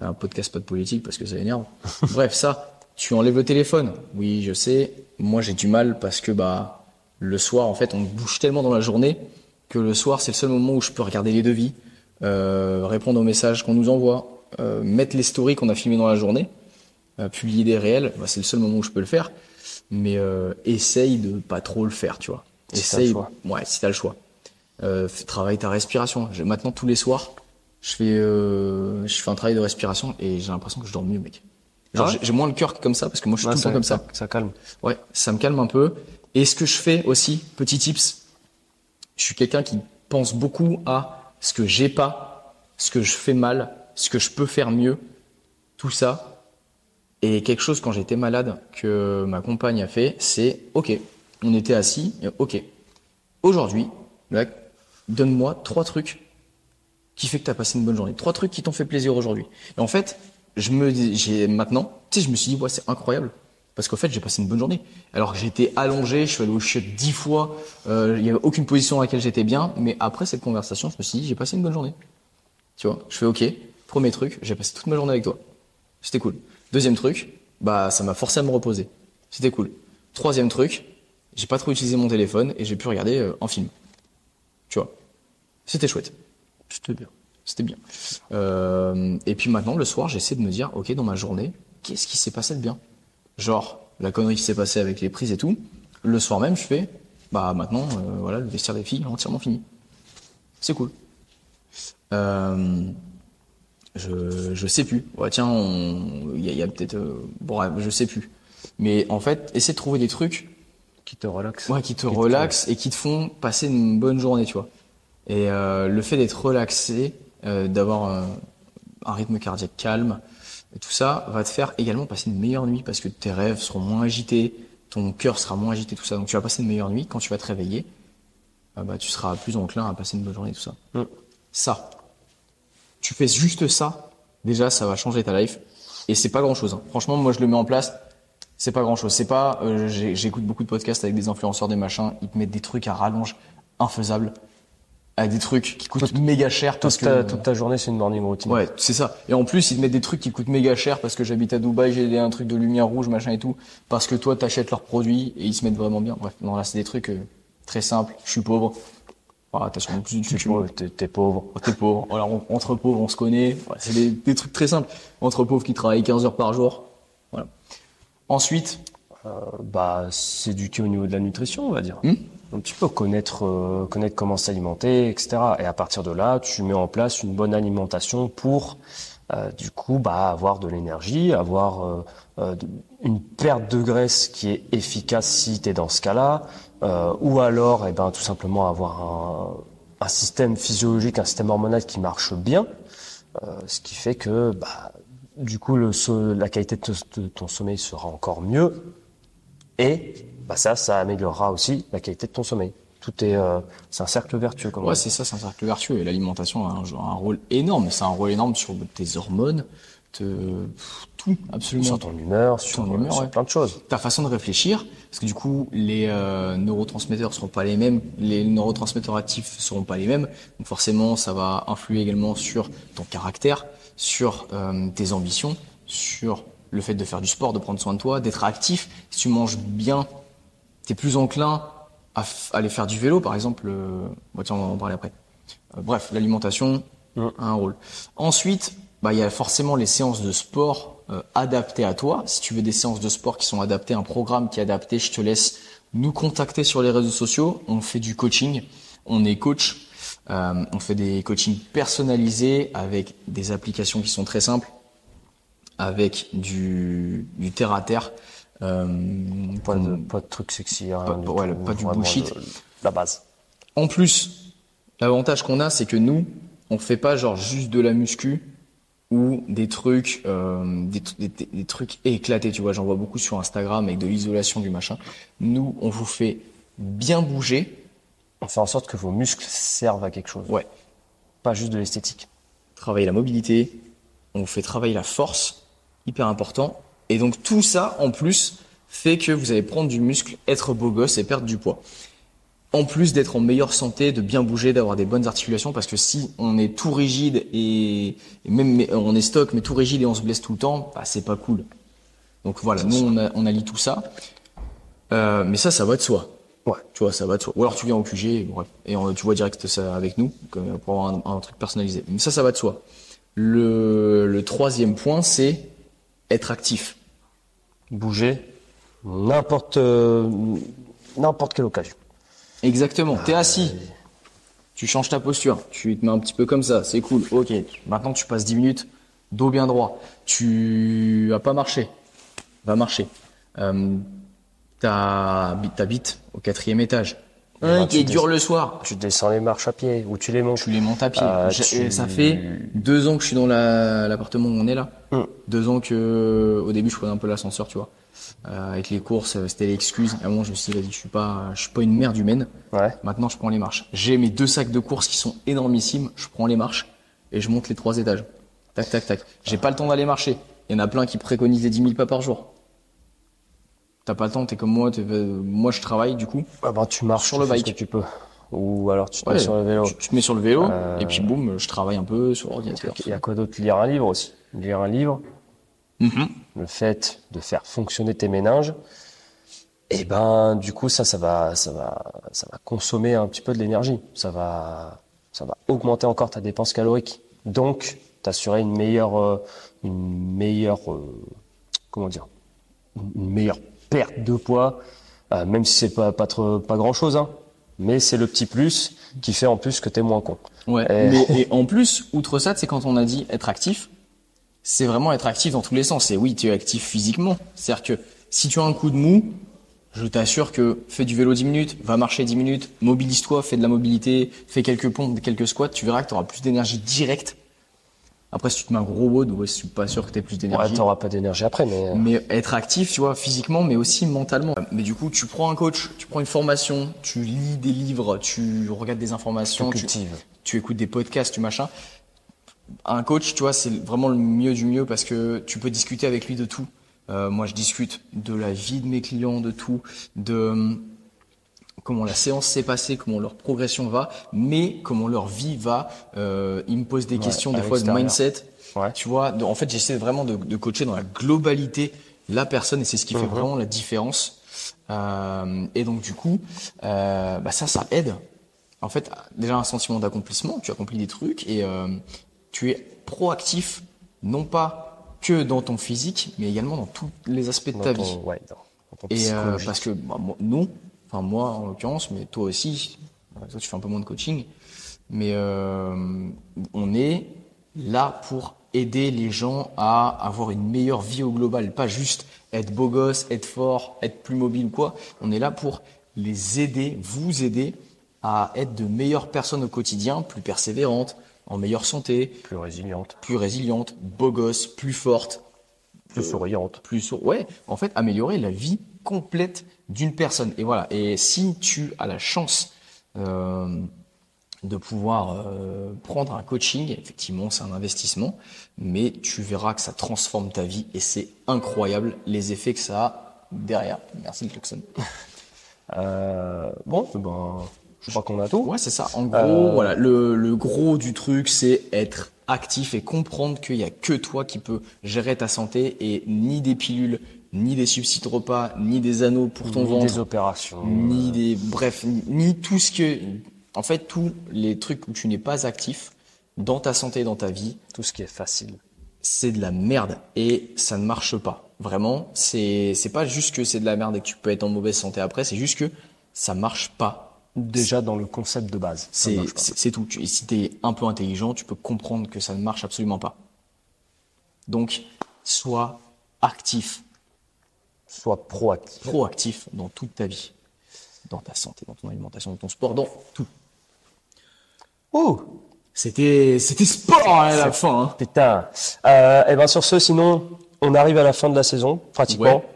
un podcast pas de politique parce que ça énerve. <laughs> bref, ça, tu enlèves le téléphone. Oui, je sais. Moi, j'ai du mal parce que bah le soir, en fait, on bouge tellement dans la journée que le soir, c'est le seul moment où je peux regarder les devis, euh, répondre aux messages qu'on nous envoie, euh, mettre les stories qu'on a filmées dans la journée, publier des réels. Bah, c'est le seul moment où je peux le faire. Mais euh, essaye de pas trop le faire, tu vois. Si Essaye, choix. ouais, si t'as le choix. Euh, travaille ta respiration. Maintenant, tous les soirs, je fais, euh, je fais un travail de respiration et j'ai l'impression que je dors mieux, mec. Genre, Ah j'ai- moins le cœur comme ça parce que moi, je suis tout le temps comme ça. Ça calme. Ouais, ça me calme un peu. Et ce que je fais aussi, petit tips, je suis quelqu'un qui pense beaucoup à ce que j'ai pas, ce que je fais mal ce que je peux faire mieux, tout ça. Et quelque chose quand j'étais malade que ma compagne a fait, c'est ok, on était assis, ok, aujourd'hui, donne-moi trois trucs qui fait que tu as passé une bonne journée, trois trucs qui t'ont fait plaisir aujourd'hui. Et en fait, je me j'ai maintenant, tu sais, je me suis dit, ouais, c'est incroyable. Parce qu'en fait, j'ai passé une bonne journée. Alors que j'étais allongé, je suis allé au dix fois, euh, il n'y avait aucune position dans laquelle j'étais bien. Mais après cette conversation, je me suis dit, j'ai passé une bonne journée. Tu vois, je fais OK, premier truc, j'ai passé toute ma journée avec toi. C'était cool. Deuxième truc, bah ça m'a forcé à me reposer. C'était cool. Troisième truc, j'ai pas trop utilisé mon téléphone et j'ai pu regarder euh, en film. Tu vois, c'était chouette. C'était bien. C'était bien. Euh, et puis maintenant, le soir, j'essaie de me dire, ok, dans ma journée, qu'est-ce qui s'est passé de bien? Genre, la connerie qui s'est passée avec les prises et tout. Le soir même, je fais, bah maintenant, euh, voilà, le vestiaire des filles est entièrement fini. C'est cool. Euh, je, je sais plus. Ouais, tiens, il y a, y a peut-être, euh, bon, ouais, je sais plus. Mais en fait, essaie de trouver des trucs Qui te relaxe. ouais, qui te relaxent et qui te font passer une bonne journée, tu vois. Et euh, le fait d'être relaxé, euh, d'avoir euh, un rythme cardiaque calme, et tout ça va te faire également passer une meilleure nuit parce que tes rêves seront moins agités, ton cœur sera moins agité, tout ça. Donc tu vas passer une meilleure nuit. Quand tu vas te réveiller, euh, bah, tu seras plus enclin à passer une bonne journée, tout ça. Mm. Ça, tu fais juste ça, déjà ça va changer ta life. Et c'est pas grand chose. Franchement, moi je le mets en place. C'est pas grand chose. C'est pas. euh, J'écoute beaucoup de podcasts avec des influenceurs, des machins. Ils te mettent des trucs à rallonge infaisables, avec des trucs qui coûtent méga cher parce Toute que ta, toute ta journée, c'est une morning routine. Ouais, c'est ça. Et en plus, ils te mettent des trucs qui coûtent méga cher parce que j'habite à Dubaï, j'ai un truc de lumière rouge, machin et tout. Parce que toi, t'achètes leurs produits et ils se mettent vraiment bien. Bref, non, là, c'est des trucs euh, très simples. Je suis pauvre. Voilà, t'as sûrement plus Tu t'es, pauvre. Oh, T'es pauvre. On- entre pauvres, on se connaît. C'est des, des trucs très simples. Entre pauvres qui travaillent 15 heures par jour. Voilà. Ensuite, Euh, bah, s'éduquer au niveau de la nutrition, on va dire. Hmm. Donc tu peux connaître, euh, connaître comment s'alimenter, etc. Et à partir de là, tu mets en place une bonne alimentation pour, euh, du coup, bah, avoir de l'énergie, avoir euh, une perte de graisse qui est efficace si tu es dans ce cas-là, euh, ou alors, eh ben, tout simplement avoir un, un système physiologique, un système hormonal qui marche bien, euh, ce qui fait que, bah, du coup, le, la qualité de, ton sommeil sera encore mieux. Et bah ça, ça améliorera aussi la qualité de ton sommeil. Tout est, euh, c'est un cercle vertueux, comme on ouais, c'est ça, c'est un cercle vertueux. Et l'alimentation a un, un rôle énorme. C'est un rôle énorme sur tes hormones, pff, tout, absolument. sur ton humeur, sur, Ton humeur, sur ouais. plein de choses. ta façon de réfléchir, parce que du coup, les euh, neurotransmetteurs seront pas les mêmes, les neurotransmetteurs actifs seront pas les mêmes, donc forcément, ça va influer également sur ton caractère, sur euh, tes ambitions, sur le fait de faire du sport, de prendre soin de toi, d'être actif. Si tu manges bien, tu es plus enclin à aller faire du vélo, par exemple. Euh, bon, tiens, on va en parler après. Euh, bref, l'alimentation Mm. a un rôle. Ensuite, bah, il y a forcément les séances de sport euh, adaptées à toi. Si tu veux des séances de sport qui sont adaptées, un programme qui est adapté, je te laisse nous contacter sur les réseaux sociaux. On fait du coaching, on est coach, euh, on fait des coachings personnalisés avec des applications qui sont très simples, avec du, du terre à terre. Euh, Pas de, qu'on- pas de trucs sexy, Pas- du ouais, tout, pas du bullshit. de- la base. En plus, l'avantage qu'on a, c'est que nous, on fait pas genre juste de la muscu ou des trucs, euh, des, des- des- des trucs éclatés. Tu vois, j'en vois beaucoup sur Instagram avec de l'isolation du machin. Nous, on vous fait bien bouger. On fait en sorte que vos muscles servent à quelque chose. Ouais, Pas juste de l'esthétique. travailler la mobilité, on vous fait travailler la force, hyper important. Et donc tout ça, en plus, fait que vous allez prendre du muscle, être beau gosse et perdre du poids. En plus d'être en meilleure santé, de bien bouger, d'avoir des bonnes articulations, parce que si on est tout rigide et, et même mais on est stock, mais tout rigide et on se blesse tout le temps, bah, c'est pas cool. Donc voilà, nous on, a, on allie tout ça. Euh, mais ça, ça va de soi. Ouais. Tu vois, ça va de soi. Ou alors tu viens au QG, bref, et on- tu vois direct ça avec nous, comme pour avoir un, un truc personnalisé. Mais ça, ça va de soi. Le, le troisième point, c'est être actif. Bouger, n'importe, euh, n'importe quelle occasion. Exactement. T'es assis. Tu changes ta posture. Tu te mets un petit peu comme ça. C'est cool. Ok. Maintenant, tu passes 10 minutes dos bien droit. Tu as pas marché. Va marcher. Euh, t'as- t'habites au quatrième étage. Un ben, qui est dur le soir. Tu descends les marches à pied ou tu les montes. Tu les montes à pied. Ah, tu- Ça fait deux ans que je suis dans la- l'appartement où on est là. Mm. Deux ans que, au début, je prenais un peu l'ascenseur, tu vois. Euh, avec les courses, euh, c'était l'excuse. À un moment, je me suis dit, vas-y, je suis pas, je suis pas une merde humaine. Ouais. Maintenant, je prends les marches. J'ai mes deux sacs de courses qui sont énormissimes. Je prends les marches et je monte les trois étages. Tac, tac, tac. J'ai pas le temps d'aller marcher. Il y en a plein qui préconisent les 10 000 pas par jour. T'as pas le temps, t'es comme moi. euh, moi, je travaille, du coup. Ah ben, tu marches Sur tu le bike. ce que tu peux. Ou alors tu te Ouais, mets sur le vélo. Tu, tu te mets sur le vélo Euh, et puis boum, je travaille un peu sur l'ordinateur. Il y a quoi d'autre? Lire un livre aussi. Lire un livre, Mhm. le fait de faire fonctionner tes méninges, et ben du coup ça ça va ça va ça va consommer un petit peu de l'énergie. Ça va ça va augmenter encore ta dépense calorique. Donc t'assurer une meilleure euh, une meilleure euh, comment dire une meilleure perte de poids, euh, même si c'est pas pas trop, pas grand chose hein. Mais c'est le petit plus qui fait en plus que t'es moins con. Ouais. Et- Mais et en plus, outre ça, c'est quand on a dit être actif, c'est vraiment être actif dans tous les sens. Et oui, tu es actif physiquement. C'est-à-dire que si tu as un coup de mou, je t'assure que fais du vélo 10 minutes, va marcher 10 minutes, mobilise-toi, fais de la mobilité, fais quelques pompes, quelques squats, tu verras que tu auras plus d'énergie directe. Après, si tu te mets un gros WOD, ouais, je suis pas sûr que tu aies plus Ouais, d'énergie. t'auras pas d'énergie après, mais mais être actif, tu vois, physiquement, mais aussi mentalement. Mais du coup, tu prends un coach, tu prends une formation, tu lis des livres, tu regardes des informations, tu tu écoutes des podcasts, tu machin. Un coach, tu vois, c'est vraiment le mieux du mieux parce que tu peux discuter avec lui de tout. Euh, moi, je discute de la vie de mes clients, de tout, de hum, comment la séance s'est passée, comment leur progression va, mais comment leur vie va. Euh, ils me posent des Ouais, questions des fois de mindset. Ouais. Tu vois, en fait, j'essaie vraiment de, de coacher dans la globalité la personne et c'est ce qui fait Mhm. vraiment la différence. Euh, et donc du coup, euh, bah ça, ça aide. En fait, déjà un sentiment d'accomplissement. Tu accomplis des trucs et euh, tu es proactif, non pas que dans ton physique, mais également dans tous les aspects de Dans ta ton- vie. ouais, dans- dans ton Et euh, parce que bah, nous, enfin moi en l'occurrence, mais toi aussi, toi tu fais un peu moins de coaching, mais euh, on est là pour aider les gens à avoir une meilleure vie au global, pas juste être beau gosse, être fort, être plus mobile ou quoi. On est là pour les aider, vous aider à être de meilleures personnes au quotidien, plus persévérantes, en meilleure santé, plus résiliente, plus résilientes, beau gosse, plus fortes, plus souriante. plus. Ouais, en fait, améliorer la vie complète d'une personne. Et voilà. Et si tu as la chance euh, de pouvoir euh, prendre un coaching, effectivement, c'est un investissement, mais tu verras que ça transforme ta vie et c'est incroyable les effets que ça a derrière. Merci le klaxon. <laughs> Euh, bon, ben, je crois qu'on a tout. Ouais, c'est ça. En gros, Euh, voilà, le, le gros du truc, c'est être actif et comprendre qu'il y a que toi qui peux gérer ta santé et ni des pilules, ni des subsides repas, ni des anneaux pour ton Ni ventre, des opérations. ni des, bref, ni, ni tout ce que, en fait, tous les trucs où tu n'es pas actif dans ta santé, dans ta vie, tout ce qui est facile. c'est de la merde et ça ne marche pas. Vraiment, c'est c'est pas juste que c'est de la merde et que tu peux être en mauvaise santé après, c'est juste que ça marche pas. Déjà dans le concept de base. C'est tout. Et si tu es un peu intelligent, tu peux comprendre que ça ne marche absolument pas. Donc, sois actif, Sois proactif. proactif dans toute ta vie. Dans ta santé, dans ton alimentation, dans ton sport, dans tout. Oh C'était c'était sport hein, à la fin. hein. Putain. Euh, et ben sur ce, sinon, on arrive à la fin de la saison, pratiquement. Ouais.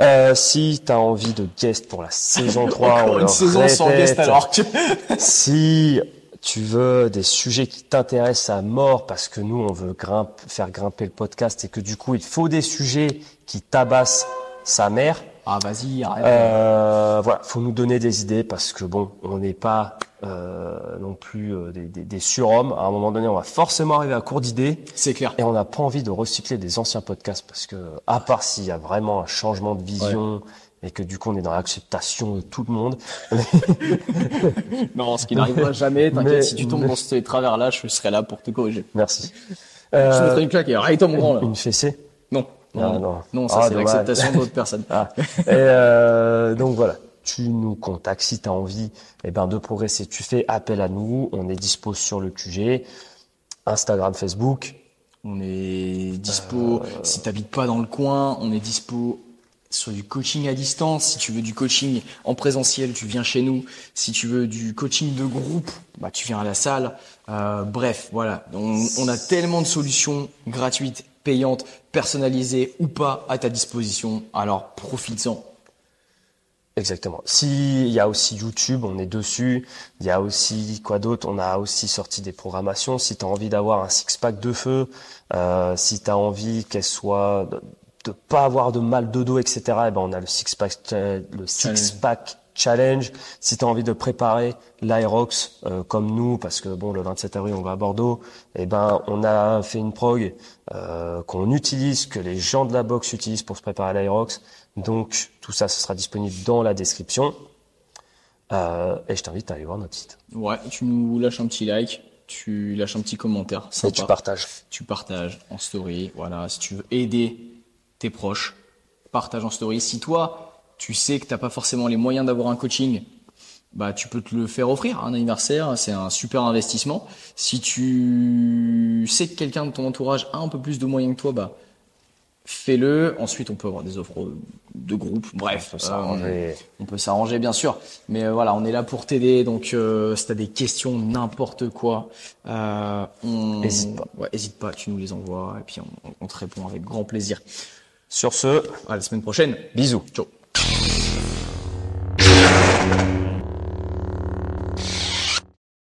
Euh, si tu as envie de guest pour la saison <laughs> 3, on Encore une saison sans guest alors que. <laughs> Si tu veux des sujets qui t'intéressent à mort parce que nous on veut grimpe, faire grimper le podcast et que du coup il faut des sujets qui tabassent sa mère. Ah vas-y, arrête. Euh, voilà, faut nous donner des idées parce que bon, on n'est pas euh, non plus euh, des, des, des surhommes. À un moment donné, on va forcément arriver à court d'idées C'est clair. et on n'a pas envie de recycler des anciens podcasts parce que à part s'il y a vraiment un changement de vision et que du coup on est dans l'acceptation de tout le monde, <laughs> Non, ce qui n'arrivera jamais. T'inquiète, si tu tombes mais- dans ces travers-là, je serai là pour te corriger. merci. Je te Euh, mettrai une claque et arrête-toi mon grand là. une fessée? Non. Ah, Non, non. non, ça Ah, c'est l'acceptation d'autres <laughs> personnes. Ah. Et euh, donc voilà, tu nous contactes si tu as envie eh ben, de progresser. Tu fais appel à nous, on est dispo sur le QG, Instagram, Facebook. On est dispo, si t'habites pas dans le coin, on est dispo sur du coaching à distance. Si tu veux du coaching en présentiel, tu viens chez nous. Si tu veux du coaching de groupe, bah, tu viens à la salle. Euh, bref, voilà. On, on a tellement de solutions gratuites, payantes, personnalisées ou pas à ta disposition. Alors profites-en. Exactement. Si il y a aussi YouTube, on est dessus. Il y a aussi quoi d'autre On a aussi sorti des programmations. Si tu as envie d'avoir un six pack de feu, euh, si tu as envie qu'elle soit de, de pas avoir de mal de dos, etc. Eh ben on a le six pack le six pack challenge. Si tu as envie de préparer l'Aerox euh, comme nous, parce que bon le 27 avril on va à Bordeaux, eh ben on a fait une prog euh, qu'on utilise, que les gens de la boxe utilisent pour se préparer à l'Aerox. Donc tout ça, ce sera disponible dans la description. Euh, et je t'invite à aller voir notre site. Ouais, tu nous lâches un petit like, tu lâches un petit commentaire. Et tu partages. Tu partages en story. Voilà, si tu veux aider tes proches, partage en story. Si toi, tu sais que t'as pas forcément les moyens d'avoir un coaching, bah tu peux te le faire offrir un anniversaire, c'est un super investissement. Si tu sais que quelqu'un de ton entourage a un peu plus de moyens que toi, bah fais-le. Ensuite, on peut avoir des offres de groupe. Bref, On peut s'arranger. euh, on peut s'arranger, bien sûr. Mais euh, voilà, on est là pour t'aider. Donc, euh, si t'as des questions, n'importe quoi, euh, on... Hésite pas. Ouais, hésite pas, tu nous les envoies et puis on, on te répond avec grand plaisir. Sur ce, À la semaine prochaine. bisous. Ciao. Thank you.